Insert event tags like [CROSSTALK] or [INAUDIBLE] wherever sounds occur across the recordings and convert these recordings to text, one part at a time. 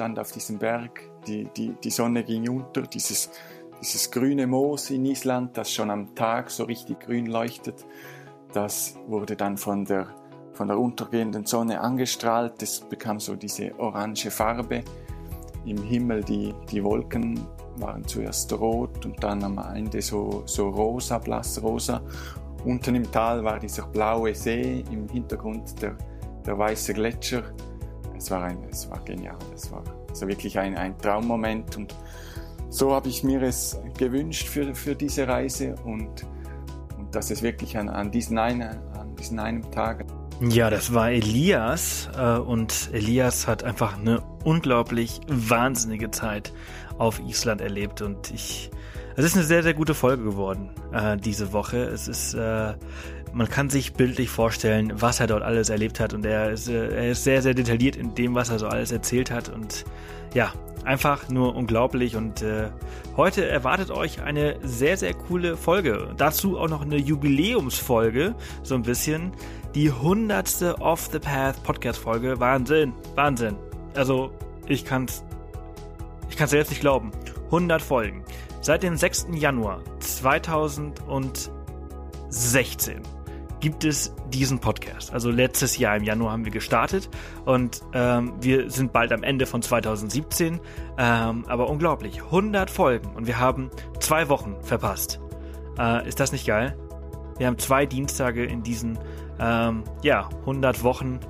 stand auf diesem Berg, die, die, die Sonne ging unter, dieses, dieses grüne Moos in Island, das schon am Tag so richtig grün leuchtet, das wurde dann von der, von der untergehenden Sonne angestrahlt, es bekam so diese orange Farbe. Im Himmel die, die Wolken waren zuerst rot und dann am Ende so, so rosa, blassrosa. Unten im Tal war dieser blaue See, im Hintergrund der, der weiße Gletscher. Es war, ein, es war genial, es war also wirklich ein, ein Traummoment und so habe ich mir es gewünscht für, für diese Reise und, und dass es wirklich an, an, diesen einen, an diesen einen Tag. Ja, das war Elias äh, und Elias hat einfach eine unglaublich wahnsinnige Zeit auf Island erlebt und ich, es ist eine sehr, sehr gute Folge geworden äh, diese Woche. Es ist, äh, man kann sich bildlich vorstellen, was er dort alles erlebt hat und er ist, äh, er ist sehr, sehr detailliert in dem, was er so alles erzählt hat und ja, einfach nur unglaublich und äh, heute erwartet euch eine sehr, sehr coole Folge. Dazu auch noch eine Jubiläumsfolge, so ein bisschen. Die hundertste Off the Path Podcast Folge. Wahnsinn, Wahnsinn. Also, ich kann's, ich kann's selbst nicht glauben. 100 Folgen. Seit dem 6. Januar 2016 gibt es diesen Podcast. Also letztes Jahr im Januar haben wir gestartet und ähm, wir sind bald am Ende von 2017. Ähm, aber unglaublich, 100 Folgen und wir haben zwei Wochen verpasst. Äh, ist das nicht geil? Wir haben zwei Dienstage in diesen ähm, ja 100 Wochen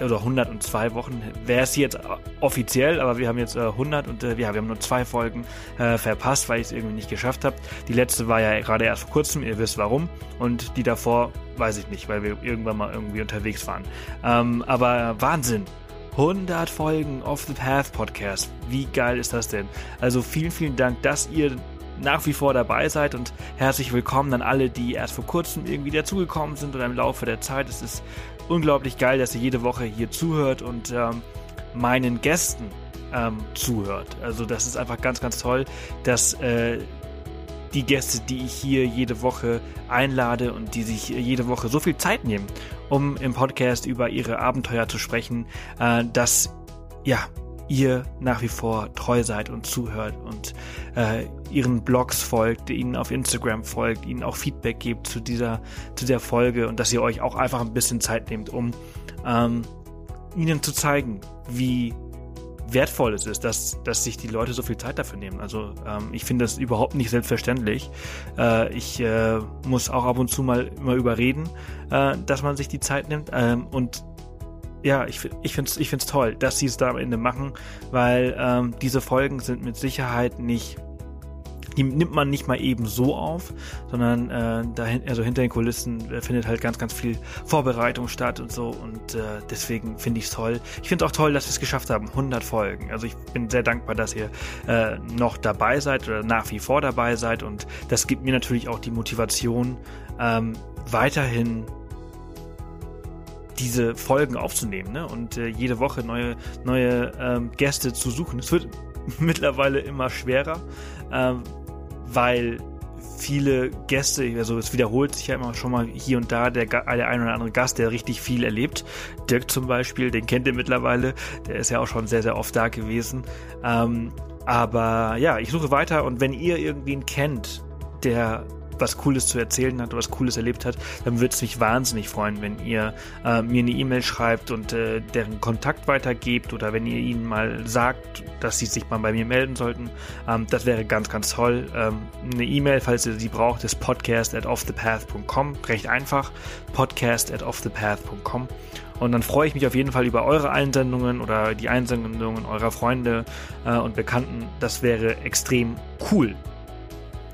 oder 102 Wochen wäre es jetzt offiziell, aber wir haben jetzt äh, 100 und äh, ja, wir haben nur zwei Folgen äh, verpasst, weil ich es irgendwie nicht geschafft habe. Die letzte war ja gerade erst vor kurzem, ihr wisst warum, und die davor weiß ich nicht, weil wir irgendwann mal irgendwie unterwegs waren. Ähm, aber Wahnsinn! 100 Folgen of the Path Podcast. Wie geil ist das denn? Also vielen, vielen Dank, dass ihr nach wie vor dabei seid und herzlich willkommen an alle, die erst vor kurzem irgendwie dazugekommen sind oder im Laufe der Zeit. Es ist unglaublich geil, dass ihr jede Woche hier zuhört und ähm, meinen Gästen ähm, zuhört. Also das ist einfach ganz, ganz toll, dass äh, die Gäste, die ich hier jede Woche einlade und die sich jede Woche so viel Zeit nehmen, um im Podcast über ihre Abenteuer zu sprechen, äh, dass ja ihr nach wie vor treu seid und zuhört und äh, ihren Blogs folgt, ihnen auf Instagram folgt, ihnen auch Feedback gebt zu dieser, zu der Folge und dass ihr euch auch einfach ein bisschen Zeit nehmt, um ähm, ihnen zu zeigen, wie wertvoll es ist, dass, dass sich die Leute so viel Zeit dafür nehmen. Also ähm, ich finde das überhaupt nicht selbstverständlich. Äh, ich äh, muss auch ab und zu mal immer überreden, äh, dass man sich die Zeit nimmt. Ähm, und ja, ich, ich finde es ich find's toll, dass sie es da am Ende machen, weil ähm, diese Folgen sind mit Sicherheit nicht die nimmt man nicht mal eben so auf, sondern äh, dahin, also hinter den Kulissen äh, findet halt ganz, ganz viel Vorbereitung statt und so und äh, deswegen finde ich es toll. Ich finde auch toll, dass wir es geschafft haben, 100 Folgen. Also ich bin sehr dankbar, dass ihr äh, noch dabei seid oder nach wie vor dabei seid und das gibt mir natürlich auch die Motivation, ähm, weiterhin diese Folgen aufzunehmen ne? und äh, jede Woche neue, neue ähm, Gäste zu suchen. Es wird [LAUGHS] mittlerweile immer schwerer, ähm, weil viele Gäste, also es wiederholt sich ja immer schon mal hier und da der, der ein oder andere Gast, der richtig viel erlebt. Dirk zum Beispiel, den kennt ihr mittlerweile, der ist ja auch schon sehr, sehr oft da gewesen. Ähm, aber ja, ich suche weiter und wenn ihr irgendwen kennt, der was Cooles zu erzählen hat oder was Cooles erlebt hat, dann würde es mich wahnsinnig freuen, wenn ihr äh, mir eine E-Mail schreibt und äh, deren Kontakt weitergebt oder wenn ihr ihnen mal sagt, dass sie sich mal bei mir melden sollten. Ähm, das wäre ganz, ganz toll. Ähm, eine E-Mail, falls ihr sie braucht, ist podcast at offthepath.com. Recht einfach. Podcast at offthepath.com. Und dann freue ich mich auf jeden Fall über eure Einsendungen oder die Einsendungen eurer Freunde äh, und Bekannten. Das wäre extrem cool.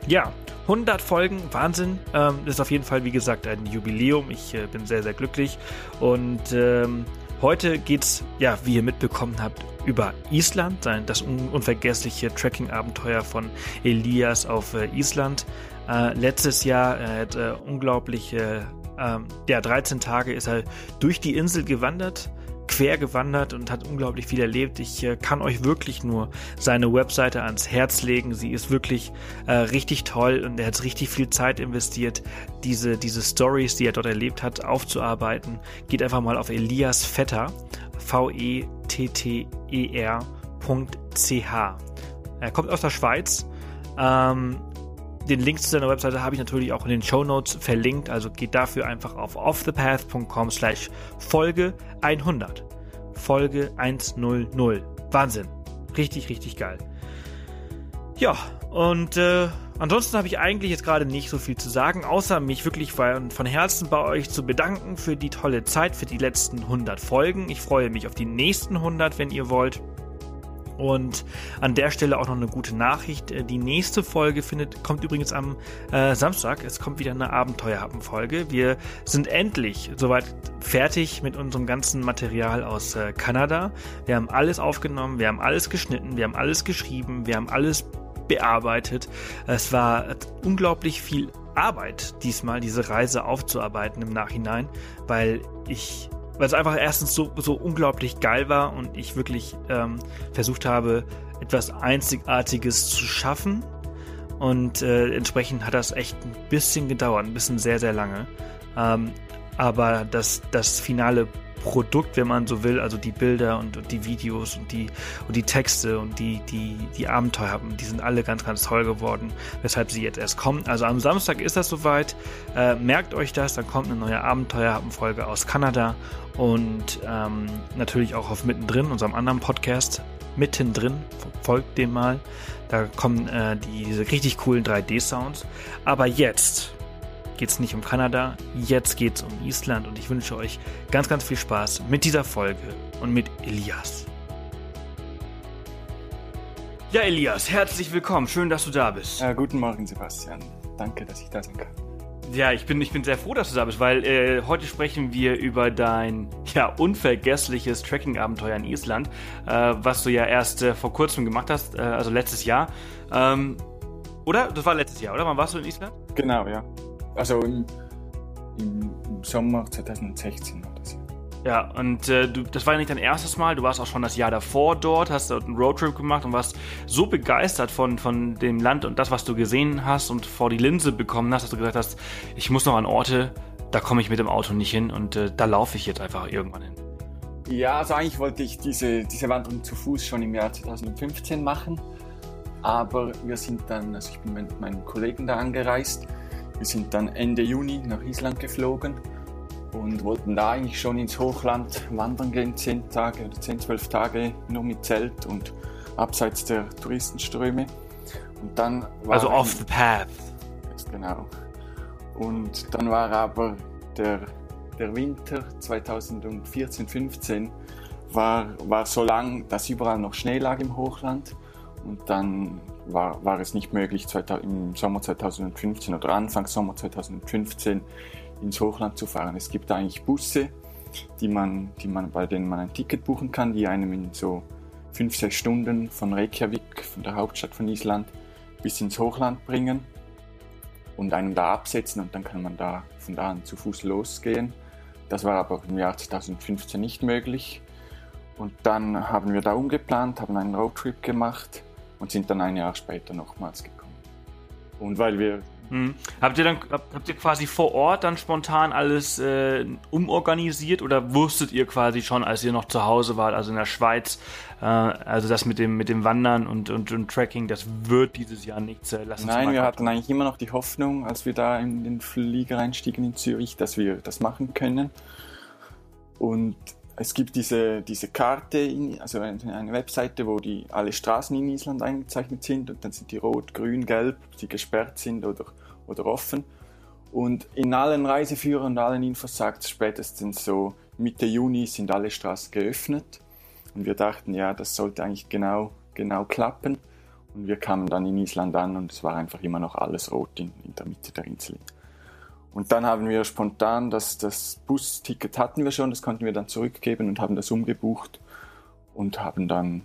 Ja, 100 Folgen, Wahnsinn. Ähm, ist auf jeden Fall, wie gesagt, ein Jubiläum. Ich äh, bin sehr, sehr glücklich. Und ähm, heute geht's, ja, wie ihr mitbekommen habt, über Island, das un unvergessliche Trekking-Abenteuer von Elias auf äh, Island. Äh, letztes Jahr, er hat äh, unglaubliche, ähm, ja, 13 Tage ist er durch die Insel gewandert quer gewandert und hat unglaublich viel erlebt. Ich äh, kann euch wirklich nur seine Webseite ans Herz legen. Sie ist wirklich äh, richtig toll und er hat richtig viel Zeit investiert, diese, diese Stories, die er dort erlebt hat, aufzuarbeiten. Geht einfach mal auf Elias Vetter, V-E-T-T-E-R Er kommt aus der Schweiz. Ähm, den Link zu seiner Webseite habe ich natürlich auch in den Show Notes verlinkt, also geht dafür einfach auf offthepath.com slash Folge 100. Folge 100. Wahnsinn. Richtig, richtig geil. Ja, und äh, ansonsten habe ich eigentlich jetzt gerade nicht so viel zu sagen, außer mich wirklich von, von Herzen bei euch zu bedanken für die tolle Zeit, für die letzten 100 Folgen. Ich freue mich auf die nächsten 100, wenn ihr wollt. Und an der Stelle auch noch eine gute Nachricht. Äh, die nächste Folge findet, kommt übrigens am äh, Samstag. Es kommt wieder eine Abenteuerhappen-Folge. Wir sind endlich soweit fertig mit unserem ganzen Material aus äh, Kanada. Wir haben alles aufgenommen, wir haben alles geschnitten, wir haben alles geschrieben, wir haben alles bearbeitet. Es war unglaublich viel Arbeit diesmal, diese Reise aufzuarbeiten im Nachhinein, weil ich weil es einfach erstens so, so unglaublich geil war und ich wirklich ähm, versucht habe, etwas Einzigartiges zu schaffen. Und äh, entsprechend hat das echt ein bisschen gedauert, ein bisschen sehr, sehr lange. Ähm, aber das, das finale Produkt, wenn man so will, also die Bilder und, und, die Videos und die, und die Texte und die, die, die Abenteuer haben, die sind alle ganz, ganz toll geworden, weshalb sie jetzt erst kommen. Also am Samstag ist das soweit. Äh, merkt euch das, dann kommt eine neue Abenteuerhappen-Folge aus Kanada und ähm, natürlich auch auf Mittendrin, unserem anderen Podcast. Mittendrin, folgt dem mal. Da kommen äh, diese richtig coolen 3D-Sounds. Aber jetzt geht es nicht um Kanada, jetzt geht es um Island und ich wünsche euch ganz, ganz viel Spaß mit dieser Folge und mit Elias. Ja, Elias, herzlich willkommen. Schön, dass du da bist. Äh, guten Morgen, Sebastian. Danke, dass ich da sein kann. Ja, ich bin, ich bin sehr froh, dass du da bist, weil äh, heute sprechen wir über dein ja, unvergessliches Trekking-Abenteuer in Island, äh, was du ja erst äh, vor kurzem gemacht hast, äh, also letztes Jahr. Ähm, oder? Das war letztes Jahr, oder? Wann warst du in Island? Genau, ja. Also im, im Sommer 2016 war das ja. Ja, und äh, du, das war ja nicht dein erstes Mal, du warst auch schon das Jahr davor dort, hast dort einen Roadtrip gemacht und warst so begeistert von, von dem Land und das, was du gesehen hast und vor die Linse bekommen hast, dass du gesagt hast, ich muss noch an Orte, da komme ich mit dem Auto nicht hin und äh, da laufe ich jetzt einfach irgendwann hin. Ja, also eigentlich wollte ich diese, diese Wanderung zu Fuß schon im Jahr 2015 machen, aber wir sind dann, also ich bin mit meinem Kollegen da angereist wir sind dann Ende Juni nach Island geflogen und wollten da eigentlich schon ins Hochland wandern gehen, 10 Tage oder 10, 12 Tage nur mit Zelt und abseits der Touristenströme. Und dann also off the path. Genau. Und dann war aber der, der Winter 2014, 15 war, war so lang, dass überall noch Schnee lag im Hochland. Und dann war, war es nicht möglich, im Sommer 2015 oder Anfang Sommer 2015 ins Hochland zu fahren. Es gibt eigentlich Busse, die man, die man, bei denen man ein Ticket buchen kann, die einem in so fünf, sechs Stunden von Reykjavik, von der Hauptstadt von Island, bis ins Hochland bringen und einen da absetzen und dann kann man da von da an zu Fuß losgehen. Das war aber im Jahr 2015 nicht möglich. Und dann haben wir da umgeplant, haben einen Roadtrip gemacht und sind dann ein Jahr später nochmals gekommen. Und weil wir. Hm. Habt ihr dann habt ihr quasi vor Ort dann spontan alles äh, umorganisiert oder wusstet ihr quasi schon, als ihr noch zu Hause wart, also in der Schweiz, äh, also das mit dem mit dem Wandern und, und, und Tracking, das wird dieses Jahr nichts. Äh, Nein, wir hatten eigentlich immer noch die Hoffnung, als wir da in den Flieger einstiegen in Zürich, dass wir das machen können. Und es gibt diese, diese Karte, in, also eine Webseite, wo die alle Straßen in Island eingezeichnet sind und dann sind die rot, grün, gelb, die gesperrt sind oder, oder offen. Und in allen Reiseführern und allen Infos sagt es spätestens so, Mitte Juni sind alle Straßen geöffnet. Und wir dachten, ja, das sollte eigentlich genau, genau klappen. Und wir kamen dann in Island an und es war einfach immer noch alles rot in, in der Mitte der Insel. Und dann haben wir spontan das, das Busticket hatten wir schon, das konnten wir dann zurückgeben und haben das umgebucht und haben dann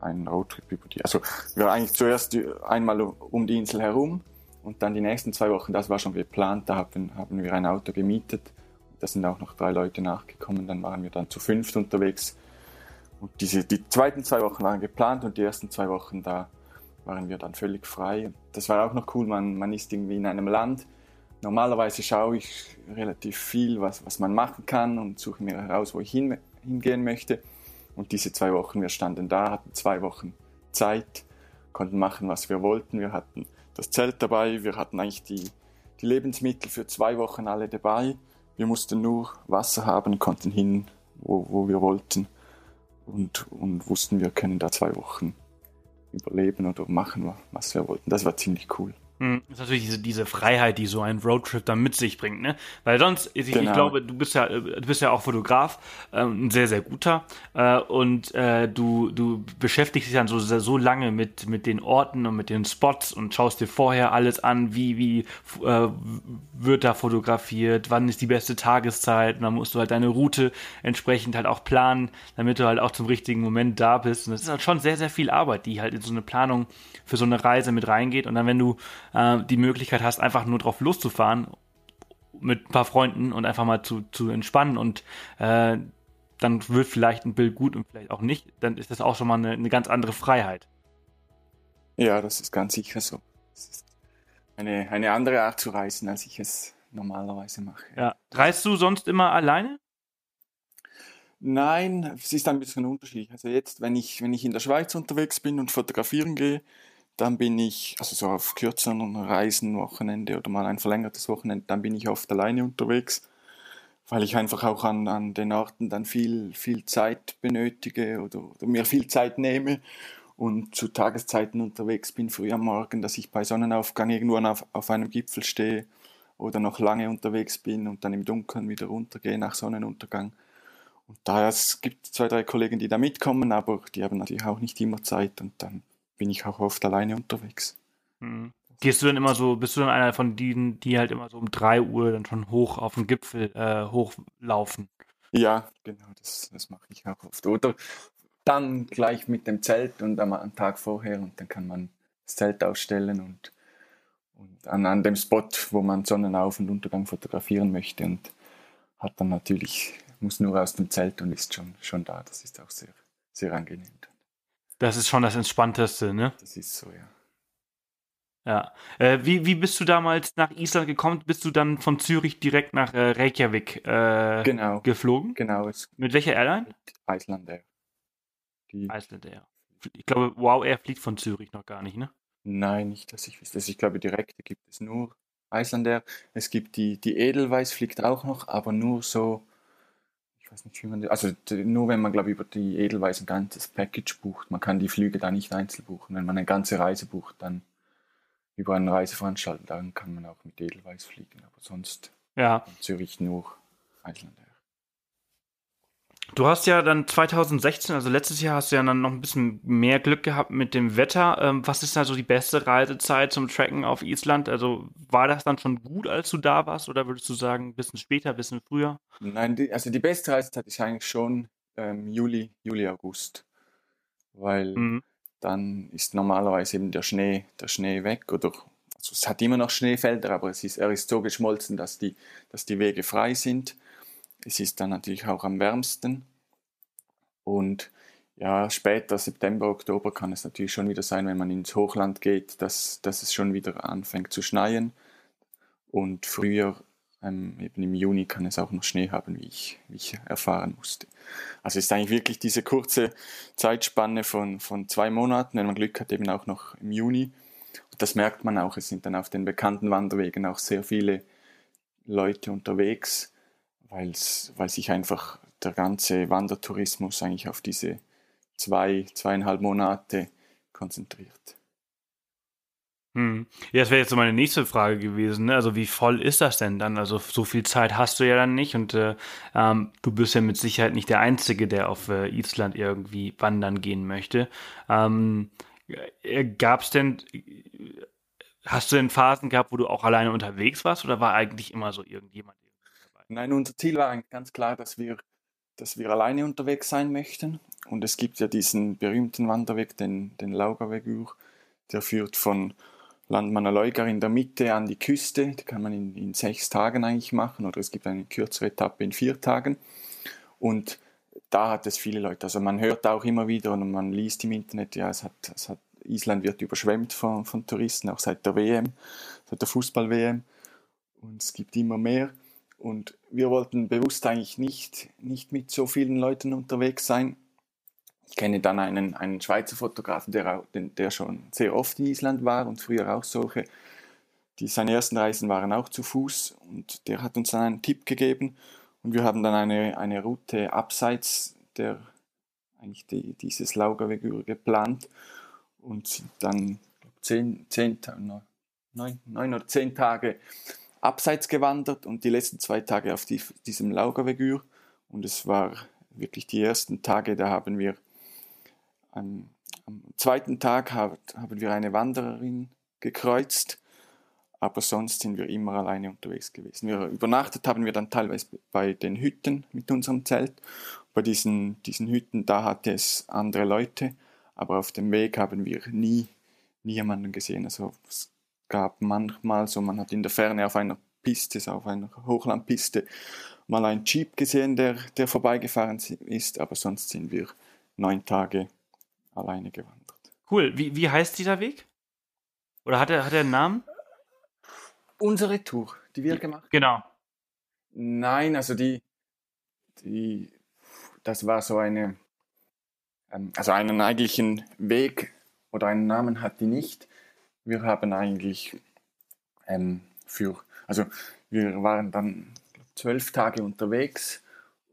einen, Roadtrip über die. Also wir waren eigentlich zuerst einmal um die Insel herum und dann die nächsten zwei Wochen, das war schon geplant, da haben, haben wir ein Auto gemietet. Da sind auch noch drei Leute nachgekommen, dann waren wir dann zu fünft unterwegs. Und diese, die zweiten zwei Wochen waren geplant und die ersten zwei Wochen, da waren wir dann völlig frei. Das war auch noch cool, man, man ist irgendwie in einem Land, Normalerweise schaue ich relativ viel, was, was man machen kann und suche mir heraus, wo ich hin, hingehen möchte. Und diese zwei Wochen, wir standen da, hatten zwei Wochen Zeit, konnten machen, was wir wollten. Wir hatten das Zelt dabei, wir hatten eigentlich die, die Lebensmittel für zwei Wochen alle dabei. Wir mussten nur Wasser haben, konnten hin, wo, wo wir wollten und, und wussten, wir können da zwei Wochen überleben oder machen, was wir wollten. Das war ziemlich cool. Hm, das ist natürlich diese, diese Freiheit, die so ein Roadtrip dann mit sich bringt, ne? Weil sonst, ich, genau. ich glaube, du bist ja, du bist ja auch Fotograf, äh, ein sehr, sehr guter, äh, und äh, du, du beschäftigst dich dann so, so lange mit, mit den Orten und mit den Spots und schaust dir vorher alles an, wie, wie äh, wird da fotografiert, wann ist die beste Tageszeit, und dann musst du halt deine Route entsprechend halt auch planen, damit du halt auch zum richtigen Moment da bist. Und das ist halt schon sehr, sehr viel Arbeit, die halt in so eine Planung für so eine Reise mit reingeht. Und dann, wenn du äh, die Möglichkeit hast, einfach nur drauf loszufahren mit ein paar Freunden und einfach mal zu, zu entspannen und äh, dann wird vielleicht ein Bild gut und vielleicht auch nicht, dann ist das auch schon mal eine, eine ganz andere Freiheit. Ja, das ist ganz sicher so. Das ist eine, eine andere Art zu reisen, als ich es normalerweise mache. Ja. Reist du sonst immer alleine? Nein, es ist ein bisschen unterschiedlich. Also jetzt, wenn ich, wenn ich in der Schweiz unterwegs bin und fotografieren gehe, dann bin ich, also so auf kürzeren Reisen, Wochenende oder mal ein verlängertes Wochenende, dann bin ich oft alleine unterwegs, weil ich einfach auch an, an den Orten dann viel, viel Zeit benötige oder, oder mir viel Zeit nehme und zu Tageszeiten unterwegs bin, früh am Morgen, dass ich bei Sonnenaufgang irgendwo auf, auf einem Gipfel stehe oder noch lange unterwegs bin und dann im Dunkeln wieder runtergehe nach Sonnenuntergang. Und daher es gibt zwei, drei Kollegen, die da mitkommen, aber die haben natürlich auch nicht immer Zeit und dann bin ich auch oft alleine unterwegs. Mhm. Gehst du dann immer so, bist du dann einer von denen, die halt immer so um 3 Uhr dann schon hoch auf den Gipfel äh, hochlaufen? Ja, genau, das, das mache ich auch oft. Oder dann gleich mit dem Zelt und am, am Tag vorher und dann kann man das Zelt ausstellen und, und an, an dem Spot, wo man Sonnenauf- und Untergang fotografieren möchte und hat dann natürlich, muss nur aus dem Zelt und ist schon, schon da. Das ist auch sehr, sehr angenehm. Das ist schon das Entspannteste, ne? Das ist so, ja. Ja. Äh, wie, wie bist du damals nach Island gekommen? Bist du dann von Zürich direkt nach äh, Reykjavik äh, genau. geflogen? Genau. Mit welcher Airline? Iceland Air. Die Iceland Air. Ich glaube, Wow Air fliegt von Zürich noch gar nicht, ne? Nein, nicht, dass ich wüsste. Ich glaube, direkte gibt es nur Iceland Air. Es gibt die, die Edelweiss fliegt auch noch, aber nur so ich weiß nicht, wie man, also nur wenn man, glaube ich, über die Edelweiss ein ganzes Package bucht. Man kann die Flüge da nicht einzeln buchen. Wenn man eine ganze Reise bucht, dann über einen Reiseveranstalter, dann kann man auch mit Edelweiss fliegen. Aber sonst ja. Zürich nur Iceland Du hast ja dann 2016, also letztes Jahr, hast du ja dann noch ein bisschen mehr Glück gehabt mit dem Wetter. Ähm, was ist da so die beste Reisezeit zum Tracken auf Island? Also war das dann schon gut, als du da warst, oder würdest du sagen, ein bisschen später, ein bisschen früher? Nein, die, also die beste Reisezeit ist eigentlich schon ähm, Juli, Juli, August. Weil mhm. dann ist normalerweise eben der Schnee, der Schnee weg oder also es hat immer noch Schneefelder, aber es ist, er ist so geschmolzen, dass die, dass die Wege frei sind. Es ist dann natürlich auch am wärmsten. Und ja, später, September, Oktober kann es natürlich schon wieder sein, wenn man ins Hochland geht, dass, dass es schon wieder anfängt zu schneien. Und früher, ähm, eben im Juni, kann es auch noch Schnee haben, wie ich, wie ich erfahren musste. Also ist eigentlich wirklich diese kurze Zeitspanne von, von zwei Monaten, wenn man Glück hat, eben auch noch im Juni. Und das merkt man auch, es sind dann auf den bekannten Wanderwegen auch sehr viele Leute unterwegs weil sich einfach der ganze Wandertourismus eigentlich auf diese zwei, zweieinhalb Monate konzentriert. Hm. Ja, das wäre jetzt so meine nächste Frage gewesen. Ne? Also wie voll ist das denn dann? Also so viel Zeit hast du ja dann nicht und äh, ähm, du bist ja mit Sicherheit nicht der Einzige, der auf äh, Island irgendwie wandern gehen möchte. Ähm, äh, Gab es denn, hast du denn Phasen gehabt, wo du auch alleine unterwegs warst oder war eigentlich immer so irgendjemand? Nein, unser Ziel war ganz klar, dass wir, dass wir alleine unterwegs sein möchten. Und es gibt ja diesen berühmten Wanderweg, den, den Laugavegur, der führt von Landmannaleugar in der Mitte an die Küste. Die kann man in, in sechs Tagen eigentlich machen oder es gibt eine kürzere Etappe in vier Tagen. Und da hat es viele Leute. Also man hört auch immer wieder und man liest im Internet, ja, es hat, es hat Island wird überschwemmt von, von Touristen, auch seit der WM, seit der Fußball-WM. Und es gibt immer mehr. Und wir wollten bewusst eigentlich nicht, nicht mit so vielen Leuten unterwegs sein, ich kenne dann einen, einen Schweizer Fotografen, der, der schon sehr oft in Island war und früher auch solche. Die, seine ersten Reisen waren auch zu Fuß und der hat uns dann einen Tipp gegeben. Und wir haben dann eine, eine Route abseits der, eigentlich die, dieses Laugavegur geplant. Und sind dann zehn, zehn, neun, neun oder zehn Tage abseits gewandert und die letzten zwei Tage auf die, diesem Laugavegur und es war wirklich die ersten Tage, da haben wir am, am zweiten Tag haben wir eine Wandererin gekreuzt, aber sonst sind wir immer alleine unterwegs gewesen. Wir übernachtet haben wir dann teilweise bei den Hütten mit unserem Zelt. Bei diesen, diesen Hütten, da hatte es andere Leute, aber auf dem Weg haben wir nie, jemanden gesehen. Also gab manchmal so, man hat in der Ferne auf einer Piste, auf einer Hochlandpiste, mal einen Jeep gesehen, der, der vorbeigefahren ist, aber sonst sind wir neun Tage alleine gewandert. Cool. Wie, wie heißt dieser Weg? Oder hat er, hat er einen Namen? Unsere Tour, die wir gemacht haben. Genau. Nein, also die, die, das war so eine, ähm, also einen eigentlichen Weg oder einen Namen hat die nicht. Wir haben eigentlich ähm, für, also wir waren dann zwölf Tage unterwegs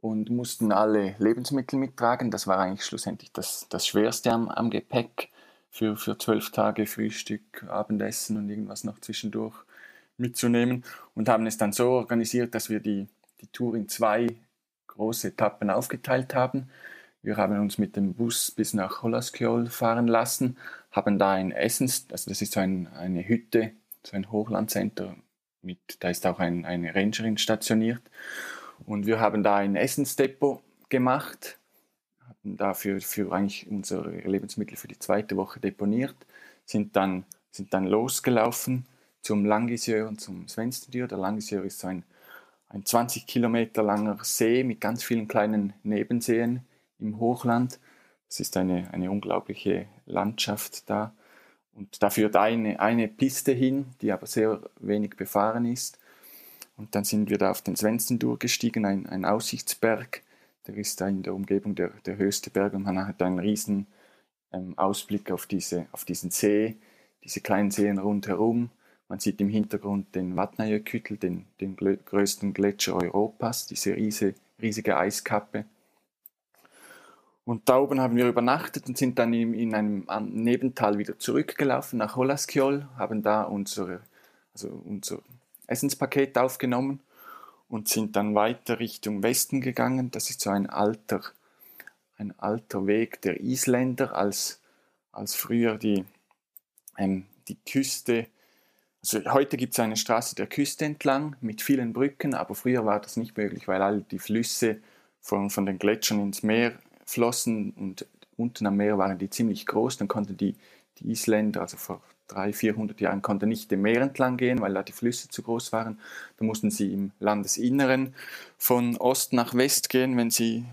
und mussten alle Lebensmittel mittragen. Das war eigentlich schlussendlich das, das Schwerste am, am Gepäck für, für zwölf Tage Frühstück, Abendessen und irgendwas noch zwischendurch mitzunehmen und haben es dann so organisiert, dass wir die, die Tour in zwei große Etappen aufgeteilt haben. Wir haben uns mit dem Bus bis nach Hollaskjöl fahren lassen, haben da ein Essens, also das ist so ein, eine Hütte, so ein Hochlandcenter, mit, da ist auch ein, eine Rangerin stationiert und wir haben da ein Essensdepot gemacht, hatten dafür für eigentlich unsere Lebensmittel für die zweite Woche deponiert, sind dann, sind dann losgelaufen zum Langisjö und zum Svenstendür. Der Langisjö ist so ein, ein 20 Kilometer langer See mit ganz vielen kleinen Nebenseen im Hochland. Es ist eine, eine unglaubliche Landschaft da. Und da führt eine, eine Piste hin, die aber sehr wenig befahren ist. Und dann sind wir da auf den Svensen durchgestiegen, ein, ein Aussichtsberg. Der ist da in der Umgebung der, der höchste Berg und man hat einen riesen ähm, Ausblick auf, diese, auf diesen See, diese kleinen Seen rundherum. Man sieht im Hintergrund den Vatnajökull, den, den größten Gletscher Europas, diese riese, riesige Eiskappe. Und da oben haben wir übernachtet und sind dann in, in einem Nebental wieder zurückgelaufen nach Holaskjol, haben da unsere, also unser Essenspaket aufgenommen und sind dann weiter Richtung Westen gegangen. Das ist so ein alter, ein alter Weg der Isländer, als, als früher die, ähm, die Küste, also heute gibt es eine Straße der Küste entlang mit vielen Brücken, aber früher war das nicht möglich, weil all die Flüsse von, von den Gletschern ins Meer flossen und unten am Meer waren die ziemlich groß, dann konnten die, die Isländer, also vor 300, 400 Jahren konnte nicht dem Meer entlang gehen, weil da die Flüsse zu groß waren. Da mussten sie im Landesinneren von Ost nach West gehen, wenn sie,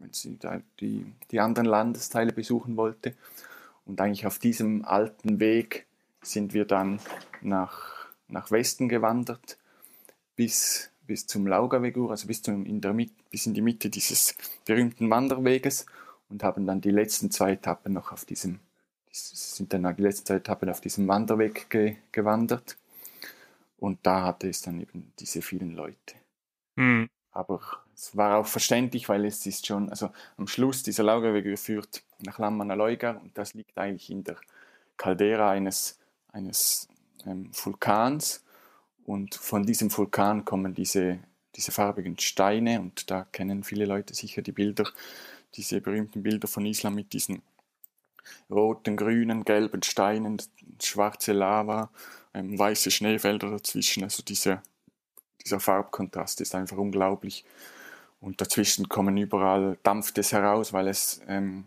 wenn sie die, die anderen Landesteile besuchen wollte. Und eigentlich auf diesem alten Weg sind wir dann nach, nach Westen gewandert bis, bis zum Laugavegur, also bis, zum, in der, bis in die Mitte dieses berühmten Wanderweges und haben dann die letzten zwei Etappen noch auf diesem sind dann die letzte Zeit Etappen auf diesem Wanderweg ge gewandert. Und da hatte es dann eben diese vielen Leute. Mhm. Aber es war auch verständlich, weil es ist schon, also am Schluss dieser Lagerweg führt nach Lammanaloiga und das liegt eigentlich in der Caldera eines, eines ähm, Vulkans. Und von diesem Vulkan kommen diese, diese farbigen Steine und da kennen viele Leute sicher die Bilder, diese berühmten Bilder von Island mit diesen roten, grünen, gelben Steinen, schwarze Lava, ähm, weiße Schneefelder dazwischen. Also dieser, dieser Farbkontrast ist einfach unglaublich. Und dazwischen kommen überall, dampft es heraus, weil es ähm,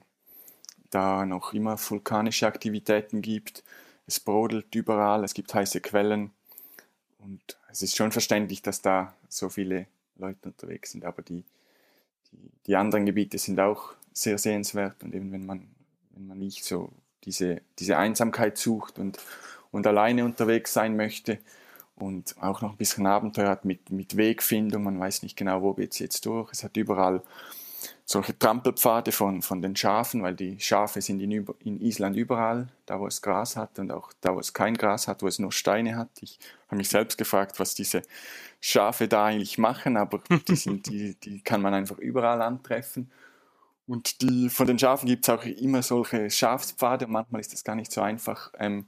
da noch immer vulkanische Aktivitäten gibt. Es brodelt überall, es gibt heiße Quellen. Und es ist schon verständlich, dass da so viele Leute unterwegs sind. Aber die, die, die anderen Gebiete sind auch sehr sehenswert. Und eben wenn man wenn man nicht so diese, diese Einsamkeit sucht und, und alleine unterwegs sein möchte und auch noch ein bisschen Abenteuer hat mit, mit Wegfindung. Man weiß nicht genau, wo geht es jetzt durch. Es hat überall solche Trampelpfade von, von den Schafen, weil die Schafe sind in, in Island überall, da wo es Gras hat und auch da wo es kein Gras hat, wo es nur Steine hat. Ich habe mich selbst gefragt, was diese Schafe da eigentlich machen, aber [LAUGHS] die, sind, die, die kann man einfach überall antreffen. Und die, von den Schafen gibt es auch immer solche Schafspfade und manchmal ist es gar nicht so einfach, ähm,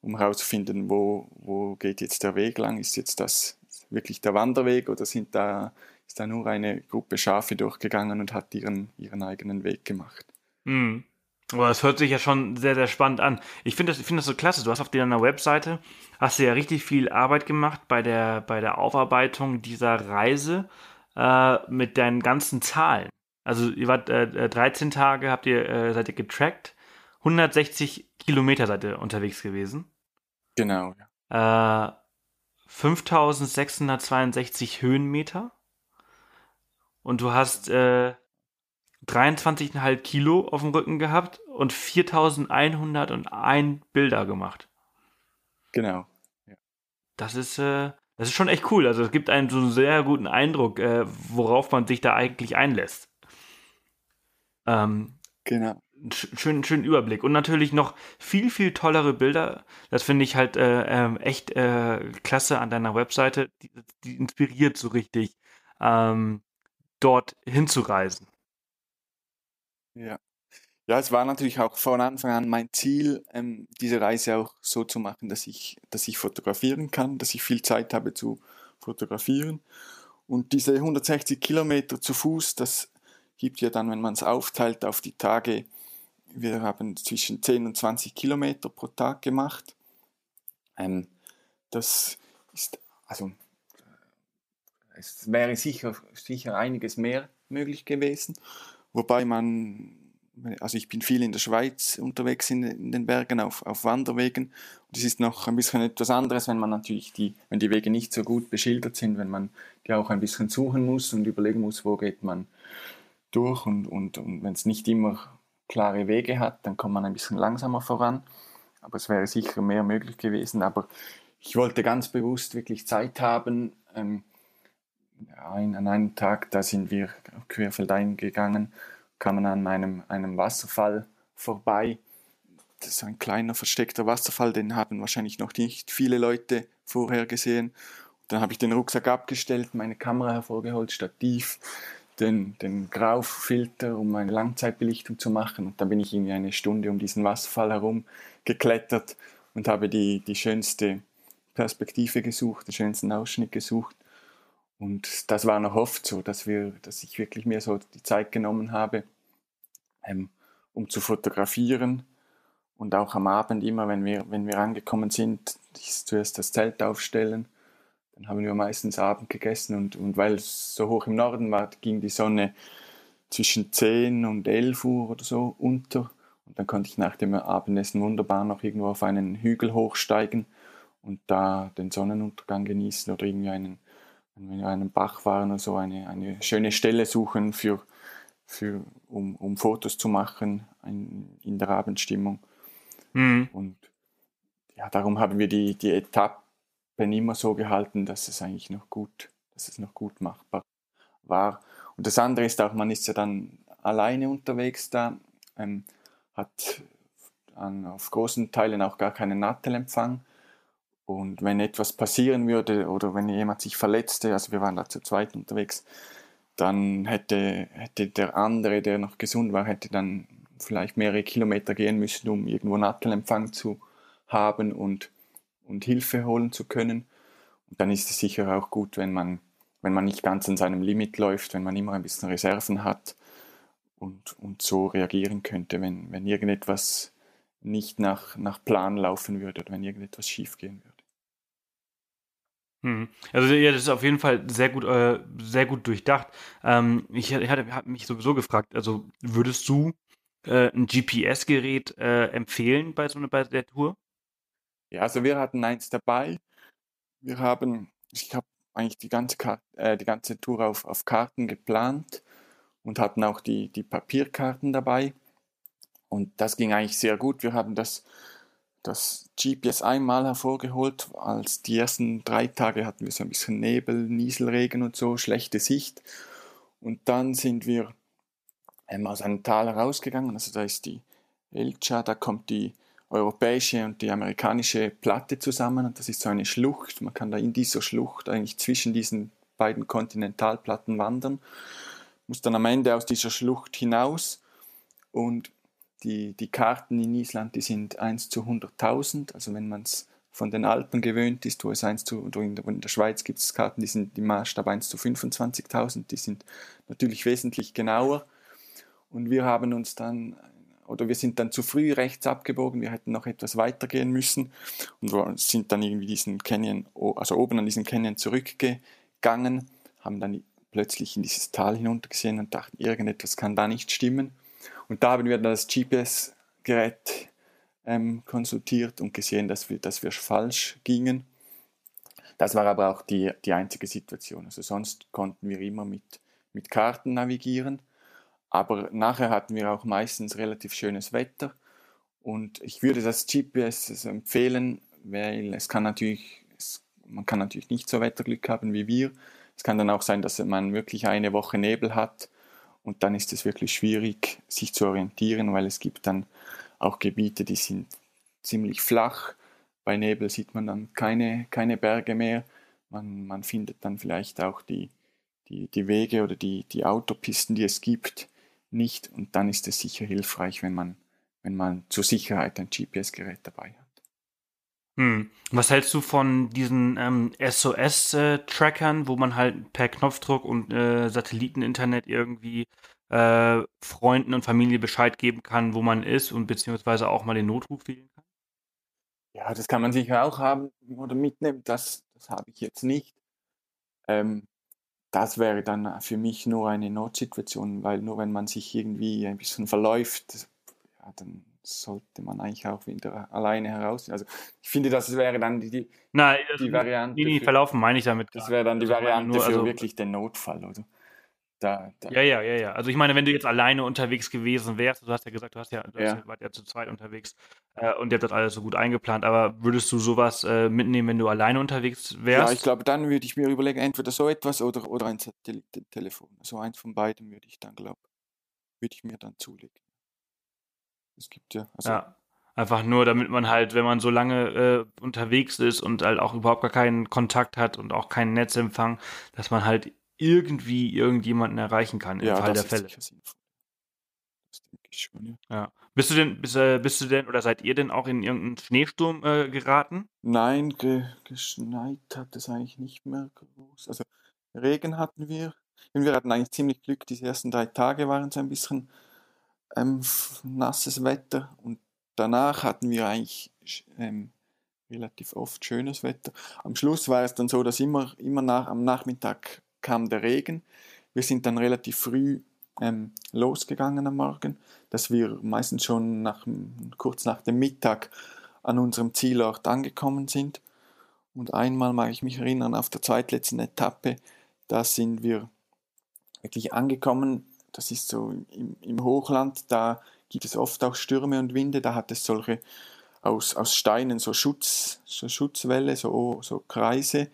um herauszufinden, wo, wo geht jetzt der Weg lang. Ist jetzt das wirklich der Wanderweg oder sind da, ist da nur eine Gruppe Schafe durchgegangen und hat ihren, ihren eigenen Weg gemacht? Mhm. Aber das hört sich ja schon sehr, sehr spannend an. Ich finde das, find das so klasse. Du hast auf deiner Webseite, hast du ja richtig viel Arbeit gemacht bei der, bei der Aufarbeitung dieser Reise äh, mit deinen ganzen Zahlen. Also ihr wart äh, 13 Tage, habt ihr, äh, seid ihr getrackt, 160 Kilometer seid ihr unterwegs gewesen. Genau. Ja. Äh, 5662 Höhenmeter. Und du hast äh, 23,5 Kilo auf dem Rücken gehabt und 4101 Bilder gemacht. Genau. Ja. Das ist, äh, das ist schon echt cool. Also es gibt einen so einen sehr guten Eindruck, äh, worauf man sich da eigentlich einlässt. Ähm, genau. Schönen, schönen Überblick. Und natürlich noch viel, viel tollere Bilder. Das finde ich halt äh, ähm, echt äh, klasse an deiner Webseite. Die, die inspiriert so richtig, ähm, dort hinzureisen. Ja. Ja, es war natürlich auch von Anfang an mein Ziel, ähm, diese Reise auch so zu machen, dass ich, dass ich fotografieren kann, dass ich viel Zeit habe zu fotografieren. Und diese 160 Kilometer zu Fuß, das gibt ja dann, wenn man es aufteilt auf die Tage, wir haben zwischen 10 und 20 Kilometer pro Tag gemacht. Ähm, das ist, also, es wäre sicher, sicher einiges mehr möglich gewesen. Wobei man, also ich bin viel in der Schweiz unterwegs in, in den Bergen auf, auf Wanderwegen. Und es ist noch ein bisschen etwas anderes, wenn man natürlich die, wenn die Wege nicht so gut beschildert sind, wenn man die auch ein bisschen suchen muss und überlegen muss, wo geht man durch. Und, und, und wenn es nicht immer klare Wege hat, dann kommt man ein bisschen langsamer voran. Aber es wäre sicher mehr möglich gewesen. Aber ich wollte ganz bewusst wirklich Zeit haben. Ähm, ein, an einem Tag, da sind wir querfeldein gegangen, kamen an einem, einem Wasserfall vorbei. Das ist ein kleiner versteckter Wasserfall, den haben wahrscheinlich noch nicht viele Leute vorher gesehen. dann habe ich den Rucksack abgestellt, meine Kamera hervorgeholt, Stativ, den, den Graufilter, um eine Langzeitbelichtung zu machen. Und dann bin ich irgendwie eine Stunde um diesen Wasserfall herum geklettert und habe die, die schönste Perspektive gesucht, den schönsten Ausschnitt gesucht. Und das war noch oft so, dass, wir, dass ich wirklich mir so die Zeit genommen habe, ähm, um zu fotografieren. Und auch am Abend immer, wenn wir, wenn wir angekommen sind, zuerst das Zelt aufstellen. Dann haben wir meistens Abend gegessen und, und weil es so hoch im Norden war, ging die Sonne zwischen 10 und 11 Uhr oder so unter. Und dann konnte ich nach dem Abendessen wunderbar noch irgendwo auf einen Hügel hochsteigen und da den Sonnenuntergang genießen oder irgendwie einen, wenn wir an einem Bach waren oder so, eine, eine schöne Stelle suchen, für, für, um, um Fotos zu machen ein, in der Abendstimmung. Mhm. Und ja, darum haben wir die, die Etappen immer so gehalten, dass es eigentlich noch gut, dass es noch gut machbar war. Und das andere ist auch, man ist ja dann alleine unterwegs da, ähm, hat an, auf großen Teilen auch gar keinen Nattelempfang. Und wenn etwas passieren würde oder wenn jemand sich verletzte, also wir waren da zu zweit unterwegs, dann hätte, hätte der andere, der noch gesund war, hätte dann vielleicht mehrere Kilometer gehen müssen, um irgendwo Nattelempfang zu haben und, und Hilfe holen zu können. Und dann ist es sicher auch gut, wenn man, wenn man nicht ganz an seinem Limit läuft, wenn man immer ein bisschen Reserven hat und, und so reagieren könnte, wenn, wenn irgendetwas nicht nach, nach Plan laufen würde oder wenn irgendetwas schief gehen würde. Hm. Also ja, das ist auf jeden Fall sehr gut, äh, sehr gut durchdacht. Ähm, ich ich hatte, hab mich sowieso gefragt, also würdest du äh, ein GPS-Gerät äh, empfehlen bei so einer bei der Tour? Ja, also wir hatten eins dabei. Wir haben, ich habe eigentlich die ganze, Karte, äh, die ganze Tour auf, auf Karten geplant und hatten auch die, die Papierkarten dabei. Und das ging eigentlich sehr gut. Wir haben das das GPS einmal hervorgeholt. Als die ersten drei Tage hatten wir so ein bisschen Nebel, Nieselregen und so, schlechte Sicht. Und dann sind wir ähm, aus einem Tal herausgegangen. Also da ist die Elcha, da kommt die europäische und die amerikanische Platte zusammen und das ist so eine Schlucht. Man kann da in dieser Schlucht eigentlich zwischen diesen beiden Kontinentalplatten wandern, muss dann am Ende aus dieser Schlucht hinaus und die, die Karten in Island, die sind 1 zu 100.000, also wenn man es von den Alpen gewöhnt ist, wo es 1 zu, oder in der, in der Schweiz gibt es Karten, die sind im Maßstab 1 zu 25.000, die sind natürlich wesentlich genauer. Und wir haben uns dann oder wir sind dann zu früh rechts abgebogen, wir hätten noch etwas weiter gehen müssen und sind dann irgendwie diesen Canyon, also oben an diesen Canyon zurückgegangen, haben dann plötzlich in dieses Tal hinuntergesehen und dachten, irgendetwas kann da nicht stimmen. Und da haben wir dann das GPS-Gerät ähm, konsultiert und gesehen, dass wir, dass wir falsch gingen. Das war aber auch die, die einzige Situation. Also sonst konnten wir immer mit, mit Karten navigieren. Aber nachher hatten wir auch meistens relativ schönes Wetter. Und ich würde das GPS empfehlen, weil es kann natürlich, es, man kann natürlich nicht so Wetterglück haben wie wir. Es kann dann auch sein, dass man wirklich eine Woche Nebel hat und dann ist es wirklich schwierig, sich zu orientieren, weil es gibt dann auch Gebiete, die sind ziemlich flach. Bei Nebel sieht man dann keine, keine Berge mehr. Man, man findet dann vielleicht auch die, die, die Wege oder die, die Autopisten, die es gibt, nicht. Und dann ist es sicher hilfreich, wenn man, wenn man zur Sicherheit ein GPS-Gerät dabei hat. Hm. Was hältst du von diesen ähm, SOS-Trackern, wo man halt per Knopfdruck und äh, Satelliteninternet irgendwie äh, Freunden und Familie Bescheid geben kann, wo man ist und beziehungsweise auch mal den Notruf wählen kann? Ja, das kann man sicher auch haben oder mitnehmen. Das, das habe ich jetzt nicht. Ähm, das wäre dann für mich nur eine Notsituation, weil nur wenn man sich irgendwie ein bisschen verläuft, ja, dann sollte man eigentlich auch wieder alleine heraus. Also ich finde, das wäre dann die, die, Nein, die Variante. Nee, nee, verlaufen meine ich damit. Das wäre dann die also Variante nur, für also, wirklich den Notfall, oder? Da, da. Ja, ja, ja, ja. Also ich meine, wenn du jetzt alleine unterwegs gewesen wärst, du hast ja gesagt, du hast ja, du ja. Ja, ja zu zweit unterwegs äh, und ihr habt das alles so gut eingeplant, aber würdest du sowas äh, mitnehmen, wenn du alleine unterwegs wärst? Ja, ich glaube, dann würde ich mir überlegen, entweder so etwas oder, oder ein Satellitentelefon. So eins von beiden würde ich dann, glaube würde ich mir dann zulegen. Es gibt ja. Also ja. Einfach nur, damit man halt, wenn man so lange äh, unterwegs ist und halt auch überhaupt gar keinen Kontakt hat und auch keinen Netzempfang, dass man halt irgendwie irgendjemanden erreichen kann im ja, Fall der Fälle. Das denke ich schon, ja. ja. Bist du denn, bist, äh, bist, du denn oder seid ihr denn auch in irgendeinen Schneesturm äh, geraten? Nein, ge geschneit hat es eigentlich nicht mehr groß. Also Regen hatten wir. Und wir hatten eigentlich ziemlich Glück. Die ersten drei Tage waren es ein bisschen ähm, nasses Wetter und danach hatten wir eigentlich ähm, relativ oft schönes Wetter. Am Schluss war es dann so, dass immer, immer nach, am Nachmittag kam der Regen. Wir sind dann relativ früh ähm, losgegangen am Morgen, dass wir meistens schon nach, kurz nach dem Mittag an unserem Zielort angekommen sind. Und einmal mag ich mich erinnern, auf der zweitletzten Etappe, da sind wir wirklich angekommen. Das ist so im, im Hochland, da gibt es oft auch Stürme und Winde, da hat es solche aus, aus Steinen so, Schutz, so Schutzwälle, so, so Kreise,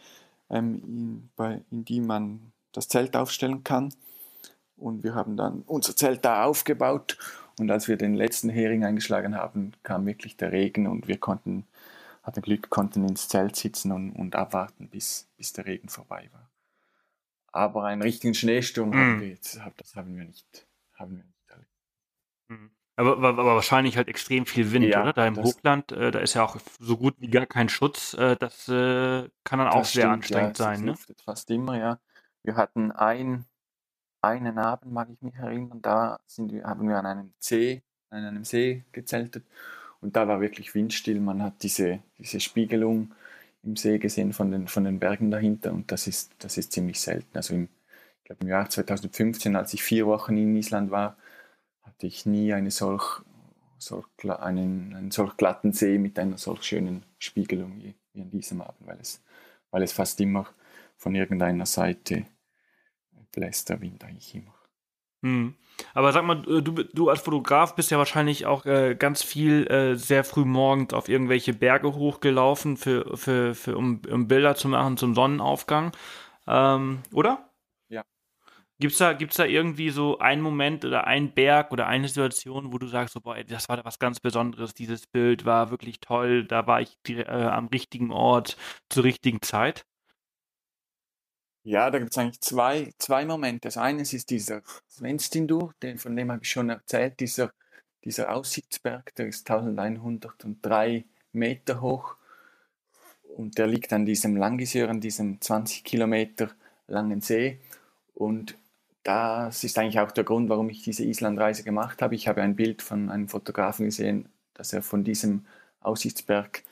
ähm, in, bei, in die man das Zelt aufstellen kann. Und wir haben dann unser Zelt da aufgebaut. Und als wir den letzten Hering eingeschlagen haben, kam wirklich der Regen und wir konnten, hatten Glück, konnten ins Zelt sitzen und, und abwarten, bis, bis der Regen vorbei war. Aber einen richtigen Schneesturm mm. haben wir jetzt, das haben wir nicht, haben wir nicht erlebt. Mhm. Aber, aber, wahrscheinlich halt extrem viel Wind, ja, oder? Da im Hochland, äh, da ist ja auch so gut wie gar kein Schutz. Äh, das äh, kann dann auch sehr stimmt, anstrengend ja, sein, ne? Fast immer, ja. Wir hatten ein, einen Abend, mag ich mich erinnern, da sind wir, haben wir an einem See, an einem See gezeltet und da war wirklich windstill. Man hat diese, diese Spiegelung im See gesehen von den, von den Bergen dahinter und das ist, das ist ziemlich selten. Also im, ich glaube im Jahr 2015, als ich vier Wochen in Island war, hatte ich nie eine solch, solch, einen, einen solch glatten See mit einer solch schönen Spiegelung wie, wie an diesem Abend, weil es, weil es fast immer von irgendeiner Seite bläst der Wind eigentlich immer. Hm. Aber sag mal, du, du als Fotograf bist ja wahrscheinlich auch äh, ganz viel äh, sehr früh morgens auf irgendwelche Berge hochgelaufen, für, für, für, um, um Bilder zu machen zum Sonnenaufgang, ähm, oder? Ja. Gibt's da, gibt's da irgendwie so einen Moment oder einen Berg oder eine Situation, wo du sagst, so, boah, das war was ganz Besonderes, dieses Bild war wirklich toll, da war ich äh, am richtigen Ort zur richtigen Zeit? Ja, da gibt es eigentlich zwei, zwei Momente. Das eine ist dieser Svenstindur, den, von dem habe ich schon erzählt, dieser, dieser Aussichtsberg, der ist 1103 Meter hoch und der liegt an diesem Langiseur, an diesem 20 Kilometer langen See. Und das ist eigentlich auch der Grund, warum ich diese Islandreise gemacht habe. Ich habe ein Bild von einem Fotografen gesehen, das er von diesem Aussichtsberg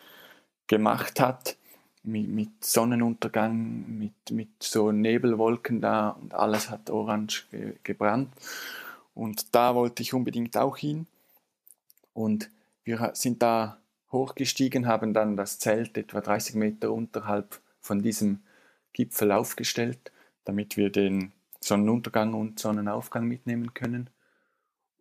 gemacht hat, mit, mit Sonnenuntergang, mit, mit so Nebelwolken da und alles hat orange ge, gebrannt. Und da wollte ich unbedingt auch hin. Und wir sind da hochgestiegen, haben dann das Zelt etwa 30 Meter unterhalb von diesem Gipfel aufgestellt, damit wir den Sonnenuntergang und Sonnenaufgang mitnehmen können.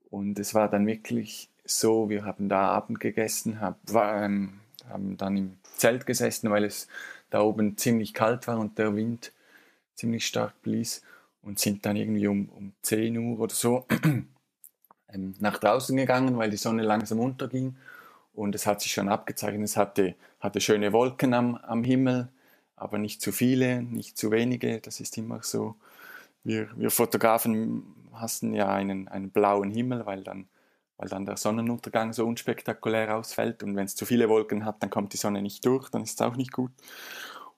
Und es war dann wirklich so, wir haben da Abend gegessen, hab, war, ähm, haben dann im Zelt gesessen, weil es da oben ziemlich kalt war und der Wind ziemlich stark blies und sind dann irgendwie um, um 10 Uhr oder so [CLEARS THROAT] ähm, nach draußen gegangen, weil die Sonne langsam unterging und es hat sich schon abgezeichnet, es hatte, hatte schöne Wolken am, am Himmel, aber nicht zu viele, nicht zu wenige, das ist immer so. Wir, wir Fotografen hassen ja einen, einen blauen Himmel, weil dann, weil dann der Sonnenuntergang so unspektakulär ausfällt und wenn es zu viele Wolken hat, dann kommt die Sonne nicht durch, dann ist es auch nicht gut.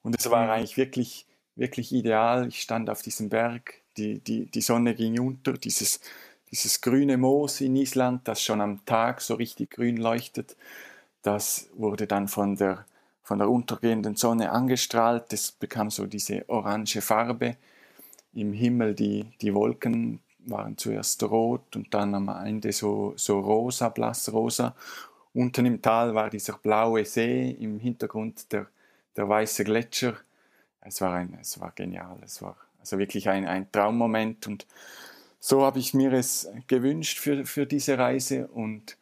Und es war eigentlich wirklich, wirklich ideal. Ich stand auf diesem Berg, die, die, die Sonne ging unter, dieses, dieses grüne Moos in Island, das schon am Tag so richtig grün leuchtet, das wurde dann von der, von der untergehenden Sonne angestrahlt, es bekam so diese orange Farbe. Im Himmel die, die Wolken waren zuerst rot und dann am Ende so, so rosa, blassrosa. Unten im Tal war dieser blaue See, im Hintergrund der, der weiße Gletscher. Es war, ein, es war genial, es war also wirklich ein, ein Traummoment und so habe ich mir es gewünscht für, für diese Reise und,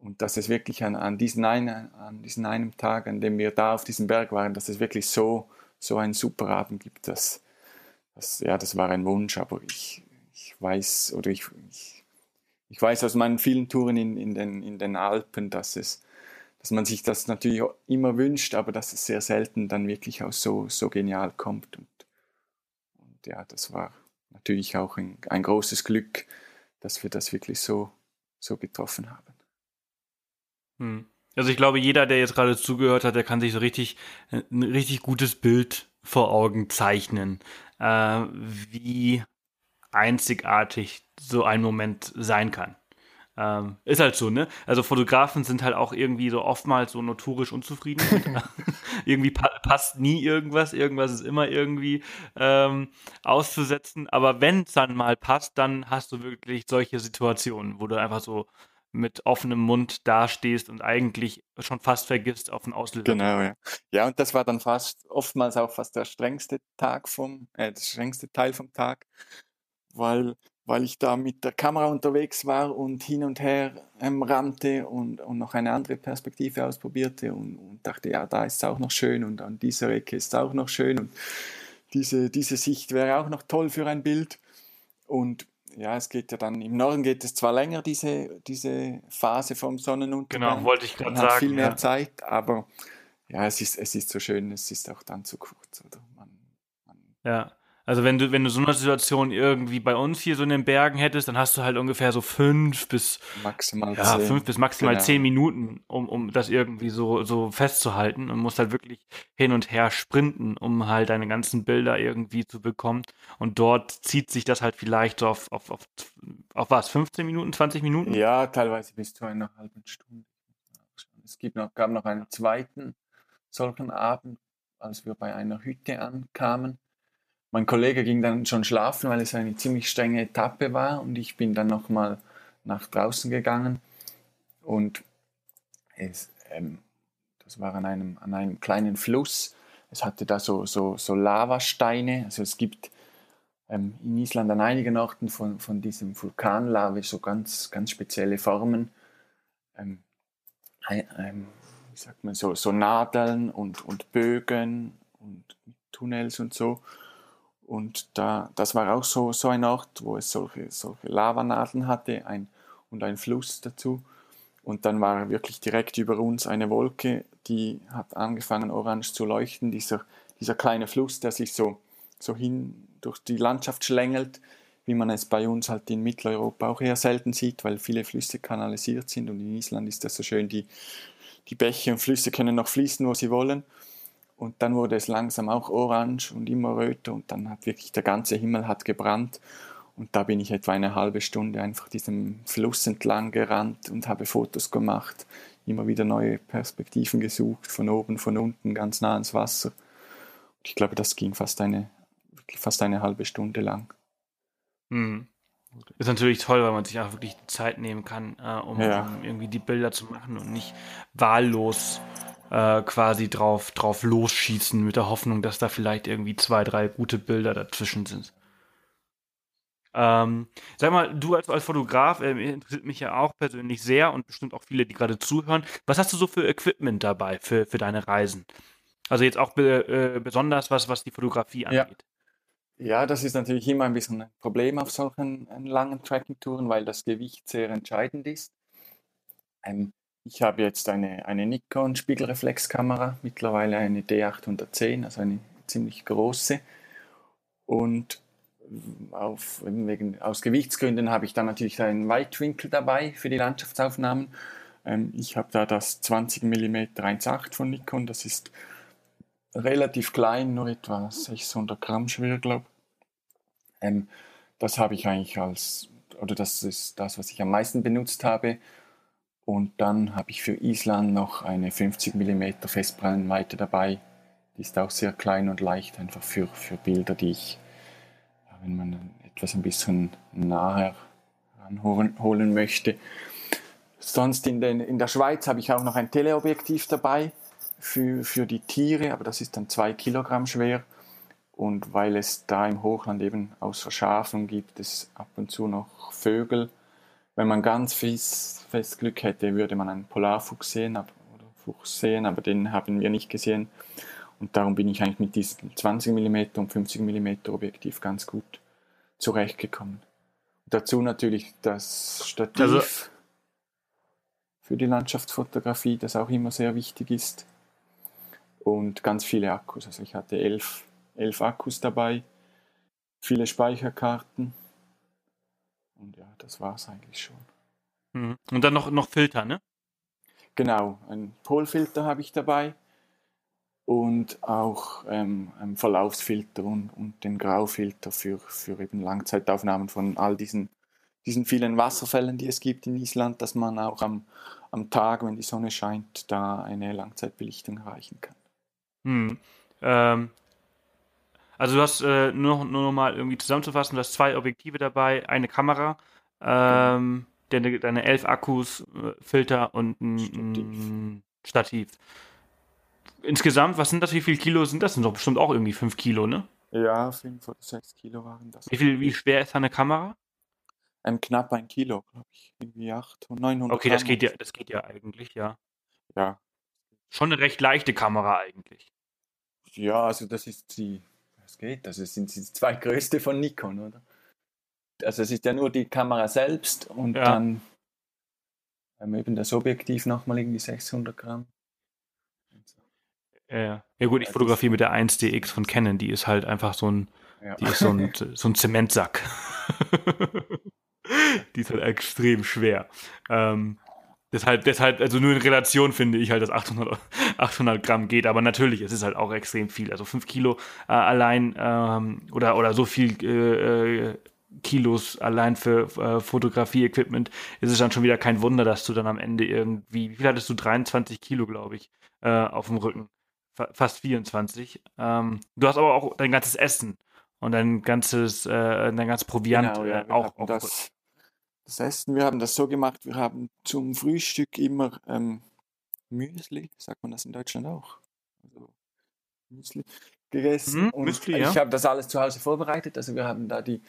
und dass es wirklich an, an, diesen einen, an diesen einen Tag, an dem wir da auf diesem Berg waren, dass es wirklich so, so einen super Abend gibt. Das, das, ja, das war ein Wunsch, aber ich weiß, oder ich, ich, ich weiß aus meinen vielen Touren in, in, den, in den Alpen, dass es, dass man sich das natürlich immer wünscht, aber dass es sehr selten dann wirklich auch so, so genial kommt. Und, und ja, das war, natürlich auch ein, ein großes Glück, dass wir das wirklich so, so getroffen haben. Hm. Also ich glaube, jeder, der jetzt gerade zugehört hat, der kann sich so richtig ein richtig gutes Bild vor Augen zeichnen, äh, wie einzigartig so ein Moment sein kann. Ähm, ist halt so, ne? Also Fotografen sind halt auch irgendwie so oftmals so notorisch unzufrieden. [LAUGHS] irgendwie pa passt nie irgendwas, irgendwas ist immer irgendwie ähm, auszusetzen. Aber wenn es dann mal passt, dann hast du wirklich solche Situationen, wo du einfach so mit offenem Mund dastehst und eigentlich schon fast vergisst auf den Auslöser. Genau, ja. Ja, und das war dann fast oftmals auch fast der strengste Tag vom, äh, der strengste Teil vom Tag, weil weil ich da mit der Kamera unterwegs war und hin und her ähm, rannte und, und noch eine andere Perspektive ausprobierte und, und, dachte, ja, da ist es auch noch schön und an dieser Ecke ist es auch noch schön und diese, diese Sicht wäre auch noch toll für ein Bild. Und ja, es geht ja dann, im Norden geht es zwar länger, diese, diese Phase vom Sonnenuntergang. Genau, wollte ich gerade sagen. Viel mehr ja. Zeit, aber ja, es ist, es ist so schön, es ist auch dann zu kurz. Oder? Man, man ja. Also wenn du, wenn du so eine Situation irgendwie bei uns hier so in den Bergen hättest, dann hast du halt ungefähr so fünf bis maximal ja, zehn. fünf bis maximal genau. zehn Minuten, um, um das irgendwie so, so festzuhalten und musst halt wirklich hin und her sprinten, um halt deine ganzen Bilder irgendwie zu bekommen. Und dort zieht sich das halt vielleicht so auf, auf, auf, auf was, 15 Minuten, 20 Minuten? Ja, teilweise bis zu einer halben Stunde. Es gibt noch, gab noch einen zweiten solchen Abend, als wir bei einer Hütte ankamen mein Kollege ging dann schon schlafen, weil es eine ziemlich strenge Etappe war und ich bin dann nochmal nach draußen gegangen und es, ähm, das war an einem, an einem kleinen Fluss. Es hatte da so, so, so Lavasteine. Also es gibt ähm, in Island an einigen Orten von, von diesem Vulkanlave so ganz, ganz spezielle Formen. Ähm, ähm, wie sagt man so, so Nadeln und, und Bögen und Tunnels und so. Und da, das war auch so, so ein Ort, wo es solche, solche Lavanadeln hatte ein, und ein Fluss dazu. Und dann war wirklich direkt über uns eine Wolke, die hat angefangen orange zu leuchten. Dieser, dieser kleine Fluss, der sich so, so hin durch die Landschaft schlängelt, wie man es bei uns halt in Mitteleuropa auch eher selten sieht, weil viele Flüsse kanalisiert sind. Und in Island ist das so schön, die, die Bäche und Flüsse können noch fließen, wo sie wollen. Und dann wurde es langsam auch orange und immer röter und dann hat wirklich der ganze Himmel hat gebrannt. Und da bin ich etwa eine halbe Stunde einfach diesem Fluss entlang gerannt und habe Fotos gemacht, immer wieder neue Perspektiven gesucht, von oben, von unten, ganz nah ans Wasser. Und ich glaube, das ging fast eine, fast eine halbe Stunde lang. Hm. Ist natürlich toll, weil man sich auch wirklich Zeit nehmen kann, äh, um, ja. um, irgendwie die Bilder zu machen und nicht wahllos äh, quasi drauf, drauf losschießen mit der Hoffnung, dass da vielleicht irgendwie zwei, drei gute Bilder dazwischen sind. Ähm, sag mal, du als, als Fotograf äh, interessiert mich ja auch persönlich sehr und bestimmt auch viele, die gerade zuhören. Was hast du so für Equipment dabei für, für deine Reisen? Also jetzt auch be, äh, besonders was, was die Fotografie angeht. Ja. ja. das ist natürlich immer ein bisschen ein Problem auf solchen äh, langen Tracking-Touren, weil das Gewicht sehr entscheidend ist. Ähm, ich habe jetzt eine, eine Nikon Spiegelreflexkamera, mittlerweile eine D810, also eine ziemlich große. Und auf, wegen, aus Gewichtsgründen habe ich dann natürlich einen Weitwinkel dabei für die Landschaftsaufnahmen. Ähm, ich habe da das 20 mm 1.8 von Nikon, das ist relativ klein, nur etwa 600 Gramm schwer, glaube ich. Ähm, das habe ich eigentlich als, oder das ist das, was ich am meisten benutzt habe. Und dann habe ich für Island noch eine 50 mm Festbrennweite dabei. Die ist auch sehr klein und leicht, einfach für, für Bilder, die ich wenn man etwas ein bisschen nahe ranholen möchte. Sonst in, den, in der Schweiz habe ich auch noch ein Teleobjektiv dabei für, für die Tiere, aber das ist dann zwei Kilogramm schwer. Und weil es da im Hochland eben außer Schafen gibt es ab und zu noch Vögel. Wenn man ganz fest, fest Glück hätte, würde man einen Polarfuchs sehen aber, oder Fuchs sehen, aber den haben wir nicht gesehen. Und darum bin ich eigentlich mit diesem 20 mm und 50 mm Objektiv ganz gut zurechtgekommen. dazu natürlich das Stativ also, für die Landschaftsfotografie, das auch immer sehr wichtig ist. Und ganz viele Akkus. Also ich hatte elf, elf Akkus dabei, viele Speicherkarten. Und ja, das war es eigentlich schon. Mhm. Und dann noch, noch Filter, ne? Genau, ein Polfilter habe ich dabei und auch ähm, ein Verlaufsfilter und, und den Graufilter für, für eben Langzeitaufnahmen von all diesen, diesen vielen Wasserfällen, die es gibt in Island, dass man auch am, am Tag, wenn die Sonne scheint, da eine Langzeitbelichtung erreichen kann. Hm. Ähm, also du hast äh, nur, nur noch mal irgendwie zusammenzufassen, du hast zwei Objektive dabei, eine Kamera, ähm, deine, deine elf Akkus, äh, Filter und ein Stativ. ein Stativ. Insgesamt, was sind das? Wie viele Kilo sind das? Das sind doch bestimmt auch irgendwie 5 Kilo, ne? Ja, 5 oder 6 Kilo waren das. Wie, viel, wie schwer ist eine Kamera? Ähm, knapp ein Kilo, glaube ich. Irgendwie 800, 900 Okay, das geht, ja, das geht ja eigentlich, ja. Ja. Schon eine recht leichte Kamera eigentlich. Ja, also das ist die, was geht, das sind die zwei größte von Nikon, oder? Also es ist ja nur die Kamera selbst und ja. dann ähm, eben das Objektiv nochmal irgendwie 600 Gramm. Ja, ja gut, ich fotografiere mit der 1DX von Canon, die ist halt einfach so ein, ja. die ist so ein, [LAUGHS] so ein Zementsack. [LAUGHS] die ist halt extrem schwer. Ähm, deshalb, deshalb, also nur in Relation finde ich halt, dass 800, 800 Gramm geht, aber natürlich, es ist halt auch extrem viel. Also 5 Kilo äh, allein ähm, oder, oder so viel äh, äh, Kilos allein für äh, Fotografie-Equipment ist es dann schon wieder kein Wunder, dass du dann am Ende irgendwie, wie viel hattest du? 23 Kilo, glaube ich, äh, auf dem Rücken fast 24. Ähm, du hast aber auch dein ganzes Essen und dein ganzes, äh, dein ganzes Proviant genau, ja, äh, auch. auch das, das, Essen, wir haben das so gemacht, wir haben zum Frühstück immer ähm, Müsli, sagt man das in Deutschland auch? Also Müsli gegessen. Mhm, und Müsli, ja. Ich habe das alles zu Hause vorbereitet, also wir haben da die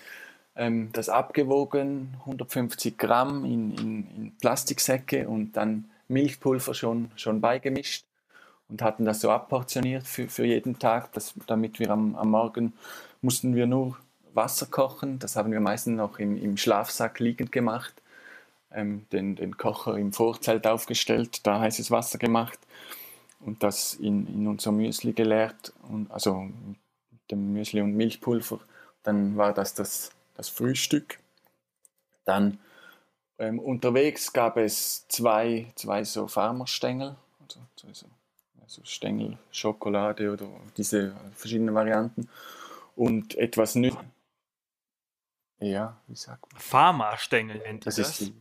ähm, das abgewogen, 150 Gramm in, in, in Plastiksäcke und dann Milchpulver schon, schon beigemischt und hatten das so abportioniert für, für jeden Tag, dass, damit wir am, am Morgen mussten wir nur Wasser kochen. Das haben wir meistens noch im, im Schlafsack liegend gemacht. Ähm, den, den Kocher im Vorzelt aufgestellt, da heißes Wasser gemacht und das in, in unser Müsli geleert, und, also mit dem Müsli und Milchpulver. Dann war das das, das Frühstück. Dann ähm, unterwegs gab es zwei, zwei so Farmerstängel, also, also, also Stängel, Schokolade oder diese verschiedenen Varianten und etwas Nüsse. Ja, wie sagt man? Pharma-Stängel nennt das. das? Ist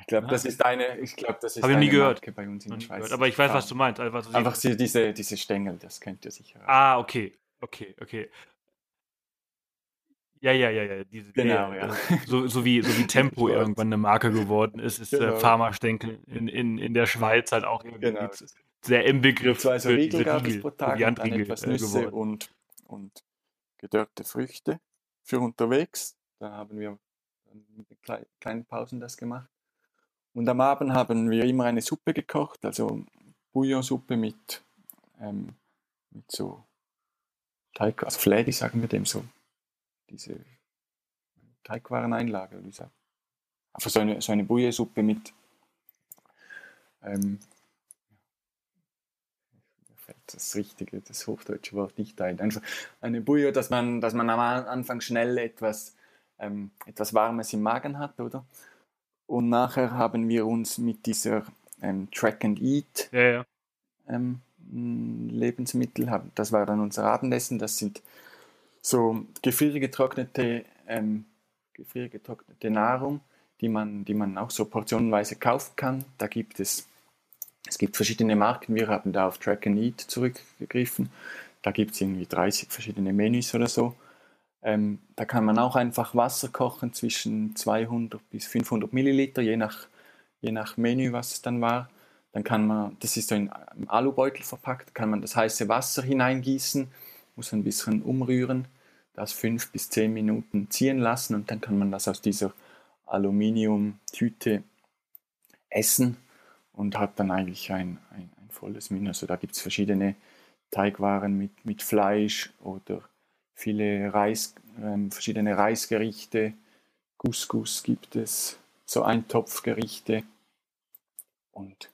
ich glaube, das ist eine, ich glaube, das ist Habe ich nie gehört. Marke bei uns in der Schweiz. Gehört. Aber ich weiß, was du meinst. Also, Einfach diese, diese Stängel, das kennt ihr sicher. Ah, okay. Okay, okay. Ja, ja, ja, ja. Diese, genau, ja. ja. So, so, wie, so wie [LAUGHS] Tempo irgendwann eine Marke geworden ist, ist äh, genau. äh, Pharma-Stängel in, in, in der Schweiz halt auch genau. sehr im Begriff. Zwei so Riegel gab es pro Tag und dann etwas äh, Nüsse und, und gedörrte Früchte für unterwegs. Da haben wir mit kleinen Pausen das gemacht. Und am Abend haben wir immer eine Suppe gekocht, also Bouillonsuppe mit, ähm, mit so Teig, also Flädi sagen wir dem so, diese Teigwareneinlage, wie gesagt. Einfach so eine, so eine Bouillonsuppe mit ähm, das richtige, das hochdeutsche Wort nicht ein. Einfach eine Bouillon, dass man, dass man am Anfang schnell etwas, ähm, etwas Warmes im Magen hat, oder? Und nachher haben wir uns mit dieser ähm, Track and Eat ja, ja. Ähm, Lebensmittel, das war dann unser Abendessen, das sind so gefriergetrocknete, ähm, gefriergetrocknete Nahrung, die man, die man auch so portionenweise kaufen kann. Da gibt es, es gibt verschiedene Marken, wir haben da auf Track and Eat zurückgegriffen. Da gibt es irgendwie 30 verschiedene Menüs oder so. Ähm, da kann man auch einfach Wasser kochen zwischen 200 bis 500 Milliliter, je nach, je nach Menü, was es dann war. Dann kann man, das ist so in einem Alubeutel verpackt, kann man das heiße Wasser hineingießen, muss ein bisschen umrühren, das fünf bis zehn Minuten ziehen lassen und dann kann man das aus dieser Aluminiumtüte essen und hat dann eigentlich ein, ein, ein volles Menü. Also da gibt es verschiedene Teigwaren mit, mit Fleisch oder viele Reis, äh, verschiedene Reisgerichte, Couscous gibt es, so Eintopfgerichte. Und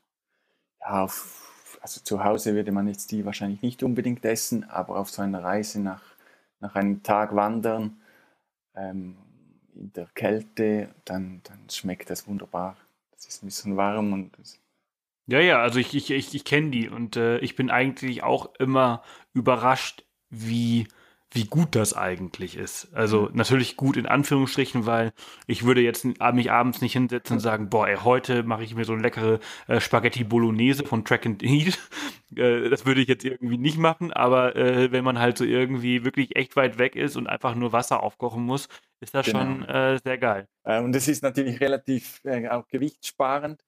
ja, auf, also zu Hause würde man jetzt die wahrscheinlich nicht unbedingt essen, aber auf so einer Reise nach, nach einem Tag wandern, ähm, in der Kälte, dann, dann schmeckt das wunderbar. Das ist ein bisschen warm und ja, ja, also ich, ich, ich, ich kenne die und äh, ich bin eigentlich auch immer überrascht, wie wie gut das eigentlich ist. Also natürlich gut in Anführungsstrichen, weil ich würde jetzt mich abends nicht hinsetzen und sagen, boah, ey, heute mache ich mir so eine leckere äh, Spaghetti Bolognese von Track and Eat. [LAUGHS] äh, das würde ich jetzt irgendwie nicht machen, aber äh, wenn man halt so irgendwie wirklich echt weit weg ist und einfach nur Wasser aufkochen muss, ist das genau. schon äh, sehr geil. Äh, und es ist natürlich relativ auch gewichtssparend,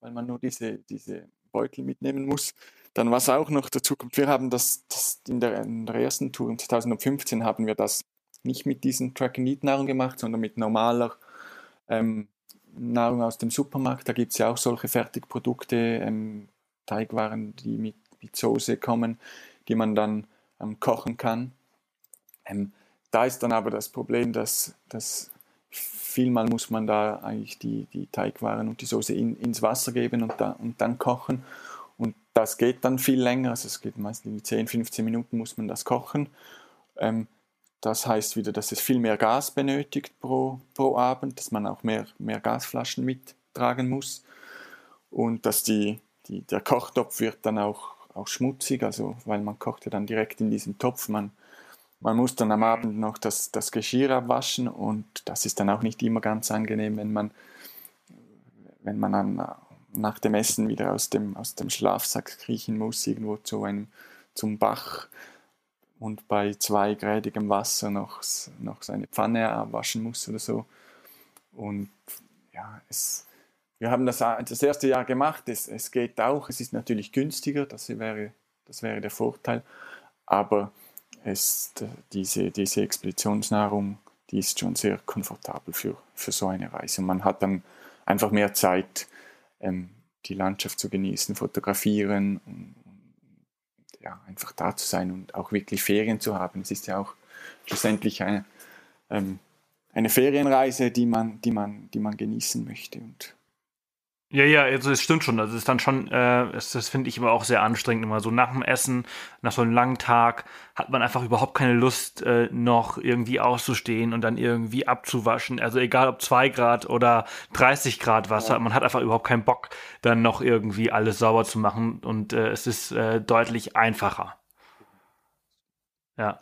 weil man nur diese, diese Beutel mitnehmen muss. Dann was auch noch dazu kommt, wir haben das, das in, der, in der ersten Tour 2015 haben wir das nicht mit diesen Track and Nahrung gemacht, sondern mit normaler ähm, Nahrung aus dem Supermarkt. Da gibt es ja auch solche Fertigprodukte, ähm, Teigwaren, die mit, mit Soße kommen, die man dann ähm, kochen kann. Ähm, da ist dann aber das Problem, dass, dass vielmal muss man da eigentlich die, die Teigwaren und die Soße in, ins Wasser geben und, da, und dann kochen. Und das geht dann viel länger, also es geht meistens 10, 15 Minuten muss man das kochen. Ähm, das heißt wieder, dass es viel mehr Gas benötigt pro, pro Abend, dass man auch mehr, mehr Gasflaschen mittragen muss und dass die, die, der Kochtopf wird dann auch, auch schmutzig, also weil man kocht ja dann direkt in diesem Topf. Man, man muss dann am Abend noch das, das Geschirr abwaschen und das ist dann auch nicht immer ganz angenehm, wenn man, wenn man an nach dem Essen wieder aus dem, aus dem Schlafsack kriechen muss, irgendwo zu einem, zum Bach und bei zweigradigem Wasser noch, noch seine Pfanne abwaschen muss oder so. Und ja, es, wir haben das das erste Jahr gemacht, es, es geht auch, es ist natürlich günstiger, das wäre, das wäre der Vorteil, aber es, diese, diese Expeditionsnahrung, die ist schon sehr komfortabel für, für so eine Reise. Man hat dann einfach mehr Zeit, ähm, die Landschaft zu genießen, fotografieren und, ja, einfach da zu sein und auch wirklich Ferien zu haben. Es ist ja auch schlussendlich eine, ähm, eine Ferienreise, die man, die man, die man genießen möchte. Und ja, ja, also es stimmt schon. Das ist dann schon, äh, das, das finde ich immer auch sehr anstrengend. Immer so nach dem Essen, nach so einem langen Tag, hat man einfach überhaupt keine Lust, äh, noch irgendwie auszustehen und dann irgendwie abzuwaschen. Also egal ob 2 Grad oder 30 Grad Wasser, ja. man hat einfach überhaupt keinen Bock, dann noch irgendwie alles sauber zu machen. Und äh, es ist äh, deutlich einfacher. Ja.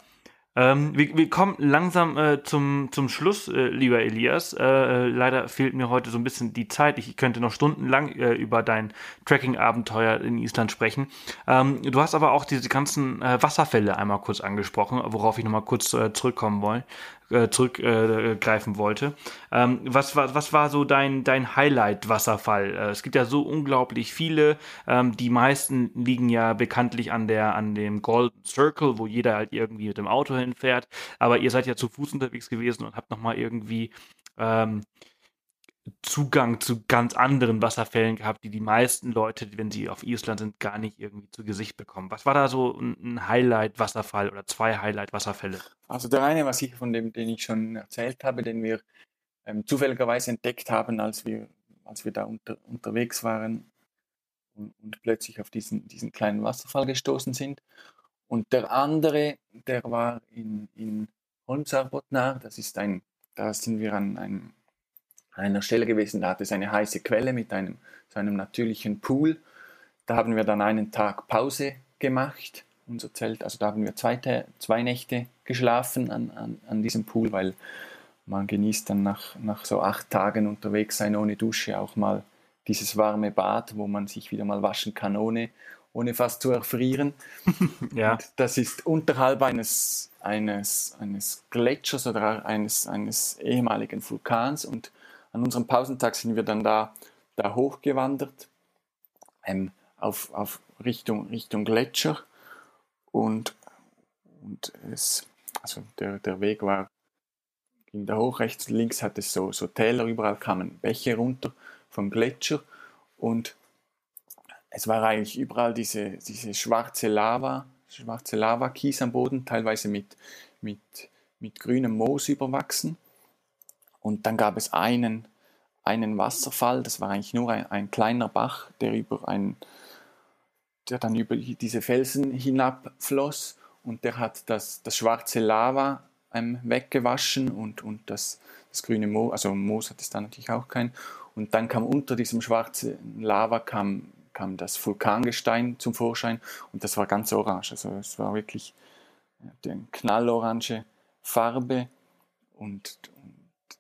Ähm, wir, wir, kommen langsam äh, zum, zum Schluss, äh, lieber Elias. Äh, äh, leider fehlt mir heute so ein bisschen die Zeit. Ich könnte noch stundenlang äh, über dein Tracking-Abenteuer in Island sprechen. Ähm, du hast aber auch diese ganzen äh, Wasserfälle einmal kurz angesprochen, worauf ich nochmal kurz zurückkommen wollen, äh, zurückgreifen äh, wollte. Ähm, was, war, was war so dein, dein Highlight-Wasserfall? Äh, es gibt ja so unglaublich viele. Ähm, die meisten liegen ja bekanntlich an, der, an dem Golden Circle, wo jeder halt irgendwie mit dem Auto hinfährt. Aber ihr seid ja zu Fuß unterwegs gewesen und habt nochmal irgendwie ähm, Zugang zu ganz anderen Wasserfällen gehabt, die die meisten Leute, wenn sie auf Island sind, gar nicht irgendwie zu Gesicht bekommen. Was war da so ein Highlight-Wasserfall oder zwei Highlight-Wasserfälle? Also der eine war sicher von dem, den ich schon erzählt habe, den wir ähm, zufälligerweise entdeckt haben, als wir, als wir da unter, unterwegs waren und, und, plötzlich auf diesen, diesen kleinen Wasserfall gestoßen sind. Und der andere, der war in, in Holmsarbotnar, das ist ein, da sind wir an einem einer Stelle gewesen, da hat es eine heiße Quelle mit einem, so einem natürlichen Pool. Da haben wir dann einen Tag Pause gemacht, unser Zelt, also da haben wir zwei, zwei Nächte geschlafen an, an, an diesem Pool, weil man genießt dann nach, nach so acht Tagen unterwegs sein ohne Dusche auch mal dieses warme Bad, wo man sich wieder mal waschen kann, ohne, ohne fast zu erfrieren. [LAUGHS] ja. Und das ist unterhalb eines, eines, eines Gletschers oder eines, eines ehemaligen Vulkans und an unserem Pausentag sind wir dann da, da hochgewandert ähm, auf, auf Richtung, Richtung Gletscher und, und es, also der, der Weg war, ging da hoch, rechts links hat es so, so Täler, überall kamen Bäche runter vom Gletscher und es war eigentlich überall diese, diese schwarze Lava, schwarze Lava-Kies am Boden, teilweise mit, mit, mit grünem Moos überwachsen. Und dann gab es einen, einen Wasserfall, das war eigentlich nur ein, ein kleiner Bach, der über ein, der dann über diese Felsen hinabfloss und der hat das, das schwarze Lava ähm, weggewaschen und, und das, das grüne Moos, also Moos hat es da natürlich auch kein. Und dann kam unter diesem schwarzen Lava kam, kam das Vulkangestein zum Vorschein und das war ganz orange. Also es war wirklich eine knallorange Farbe und,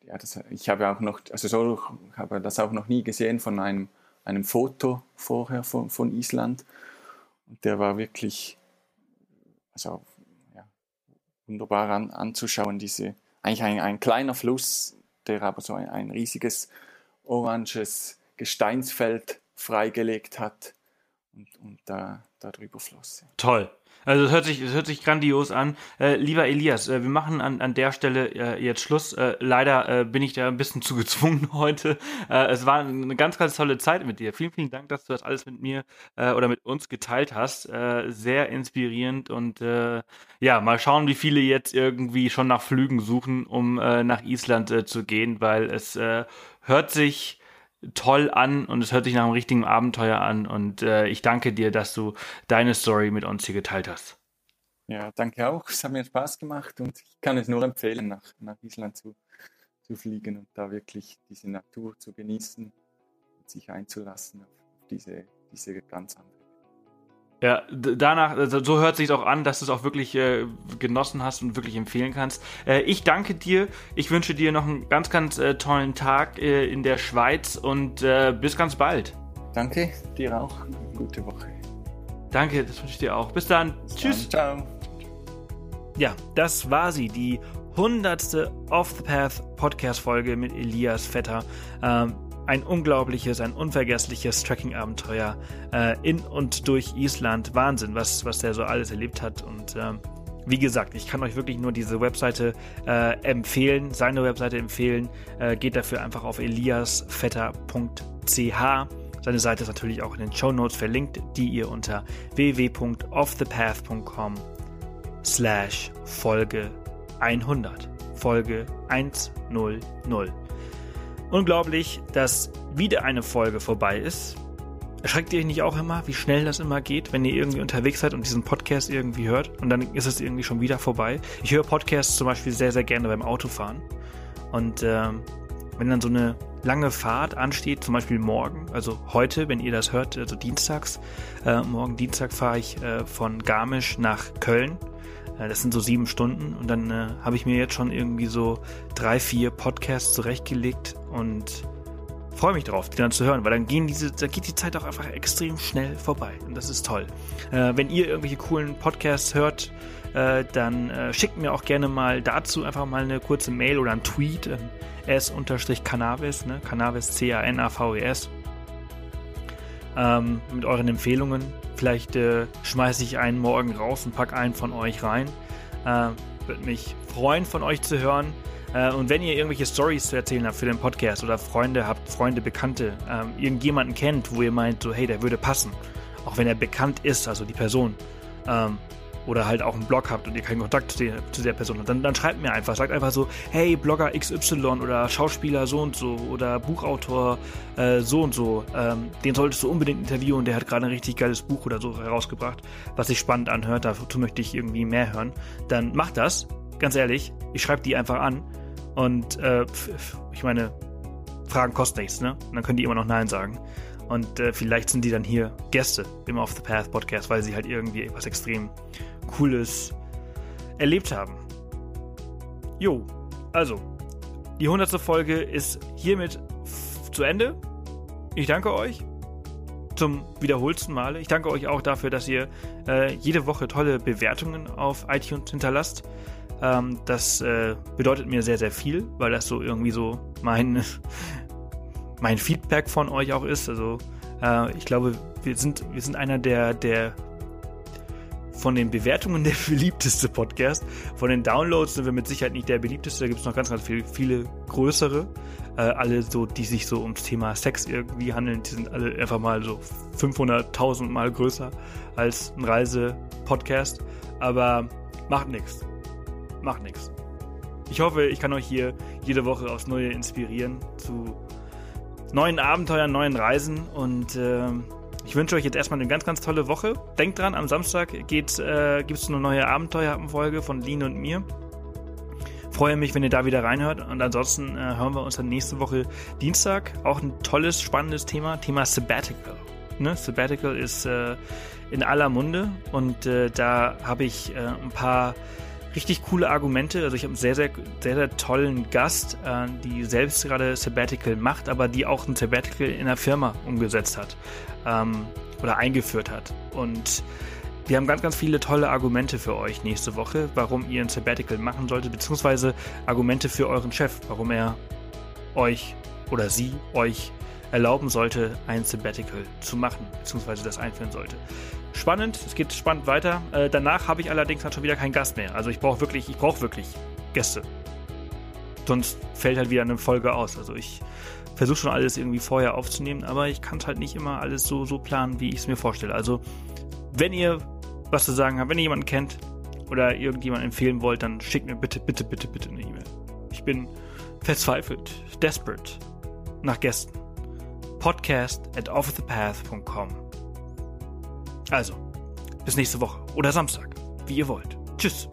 ja, das, ich habe auch noch, also so habe das auch noch nie gesehen von einem, einem Foto vorher von, von Island. Und der war wirklich, also ja, wunderbar an, anzuschauen. Diese, eigentlich ein, ein kleiner Fluss, der aber so ein, ein riesiges oranges Gesteinsfeld freigelegt hat und, und da, drüber floss. Toll. Also es hört sich, es hört sich grandios an. Äh, lieber Elias, äh, wir machen an, an der Stelle äh, jetzt Schluss. Äh, leider äh, bin ich da ein bisschen [LAUGHS] zu gezwungen heute. Äh, es war eine ganz, ganz tolle Zeit mit dir. Vielen, vielen Dank, dass du das alles mit mir oder mit uns geteilt hast. sehr inspirierend und ja, mal schauen, wie viele jetzt irgendwie schon nach Flügen suchen, um nach Island zu gehen, weil es hört sich toll an und es hört sich nach einem richtigen Abenteuer an. Und äh, ich danke dir, dass du deine Story mit uns hier geteilt hast. Ja, danke auch. Es hat mir Spaß gemacht und ich kann es nur empfehlen, nach, nach Island zu, zu fliegen und da wirklich diese Natur zu genießen und sich einzulassen auf diese, diese ganz andere ja, danach, also so hört sich auch an, dass du es auch wirklich äh, genossen hast und wirklich empfehlen kannst. Äh, ich danke dir. Ich wünsche dir noch einen ganz, ganz äh, tollen Tag äh, in der Schweiz und äh, bis ganz bald. Danke, dir auch. Gute Woche. Danke, das wünsche ich dir auch. Bis dann. Bis Tschüss. Dann. Ciao. Ja, das war sie, die hundertste Off the Path Podcast Folge mit Elias Vetter. Ähm, ein unglaubliches, ein unvergessliches Trekking-Abenteuer äh, in und durch Island. Wahnsinn, was, was der so alles erlebt hat. Und ähm, wie gesagt, ich kann euch wirklich nur diese Webseite äh, empfehlen, seine Webseite empfehlen. Äh, geht dafür einfach auf eliasvetter.ch. Seine Seite ist natürlich auch in den Show Notes verlinkt, die ihr unter www.offthepath.com slash Folge 100. Folge 100. Unglaublich, dass wieder eine Folge vorbei ist. Erschreckt ihr euch nicht auch immer, wie schnell das immer geht, wenn ihr irgendwie unterwegs seid und diesen Podcast irgendwie hört und dann ist es irgendwie schon wieder vorbei? Ich höre Podcasts zum Beispiel sehr, sehr gerne beim Autofahren. Und äh, wenn dann so eine lange Fahrt ansteht, zum Beispiel morgen, also heute, wenn ihr das hört, also dienstags, äh, morgen Dienstag fahre ich äh, von Garmisch nach Köln. Das sind so sieben Stunden und dann äh, habe ich mir jetzt schon irgendwie so drei, vier Podcasts zurechtgelegt und freue mich drauf, die dann zu hören, weil dann gehen diese, dann geht die Zeit auch einfach extrem schnell vorbei und das ist toll. Äh, wenn ihr irgendwelche coolen Podcasts hört, äh, dann äh, schickt mir auch gerne mal dazu einfach mal eine kurze Mail oder ein Tweet, äh, s-cannabis, ne, Cannabis C-A-N-A-V-E-S, ähm, mit euren Empfehlungen. Vielleicht äh, schmeiße ich einen morgen raus und packe einen von euch rein. Äh, Würde mich freuen, von euch zu hören. Äh, und wenn ihr irgendwelche Stories zu erzählen habt für den Podcast oder Freunde habt, Freunde, Bekannte, ähm, irgendjemanden kennt, wo ihr meint, so, hey, der würde passen, auch wenn er bekannt ist, also die Person, ähm, oder halt auch einen Blog habt und ihr keinen Kontakt zu der, zu der Person habt, dann, dann schreibt mir einfach, sagt einfach so, hey, Blogger XY oder Schauspieler so und so oder Buchautor äh, so und so, ähm, den solltest du unbedingt interviewen, der hat gerade ein richtig geiles Buch oder so herausgebracht, was sich spannend anhört, dazu möchte ich irgendwie mehr hören, dann macht das, ganz ehrlich, ich schreibe die einfach an. Und äh, ich meine, Fragen kosten nichts, ne? Und dann können die immer noch Nein sagen. Und äh, vielleicht sind die dann hier Gäste im Off the Path Podcast, weil sie halt irgendwie etwas extrem Cooles erlebt haben. Jo, also, die 100. Folge ist hiermit zu Ende. Ich danke euch zum wiederholsten Male. Ich danke euch auch dafür, dass ihr äh, jede Woche tolle Bewertungen auf iTunes hinterlasst. Ähm, das äh, bedeutet mir sehr, sehr viel, weil das so irgendwie so mein, [LAUGHS] mein Feedback von euch auch ist. Also äh, ich glaube, wir sind, wir sind einer der, der von den Bewertungen der [LAUGHS] beliebteste Podcast. Von den Downloads sind wir mit Sicherheit nicht der beliebteste. Da gibt es noch ganz, ganz viel, viele größere. Äh, alle so, die sich so ums Thema Sex irgendwie handeln, die sind alle einfach mal so 500.000 Mal größer als ein Reise-Podcast. Aber macht nichts macht nichts. Ich hoffe, ich kann euch hier jede Woche aufs Neue inspirieren zu neuen Abenteuern, neuen Reisen und äh, ich wünsche euch jetzt erstmal eine ganz, ganz tolle Woche. Denkt dran, am Samstag äh, gibt es eine neue Abenteuerfolge von Lean und mir. Freue mich, wenn ihr da wieder reinhört. Und ansonsten äh, hören wir uns dann nächste Woche Dienstag. Auch ein tolles, spannendes Thema, Thema Sabbatical. Ne? Sabbatical ist äh, in aller Munde und äh, da habe ich äh, ein paar richtig coole Argumente. Also ich habe einen sehr, sehr, sehr, sehr tollen Gast, äh, die selbst gerade Sabbatical macht, aber die auch ein Sabbatical in der Firma umgesetzt hat ähm, oder eingeführt hat. Und wir haben ganz, ganz viele tolle Argumente für euch nächste Woche, warum ihr ein Sabbatical machen solltet, beziehungsweise Argumente für euren Chef, warum er euch oder sie euch erlauben sollte, ein Sabbatical zu machen, beziehungsweise das einführen sollte spannend, es geht spannend weiter. Äh, danach habe ich allerdings dann schon wieder keinen Gast mehr. Also ich brauche wirklich, ich brauche wirklich Gäste. Sonst fällt halt wieder eine Folge aus. Also ich versuche schon alles irgendwie vorher aufzunehmen, aber ich kann es halt nicht immer alles so, so planen, wie ich es mir vorstelle. Also wenn ihr was zu sagen habt, wenn ihr jemanden kennt oder irgendjemanden empfehlen wollt, dann schickt mir bitte, bitte, bitte, bitte eine E-Mail. Ich bin verzweifelt, desperate nach Gästen. Podcast at offthepath.com also, bis nächste Woche oder Samstag, wie ihr wollt. Tschüss.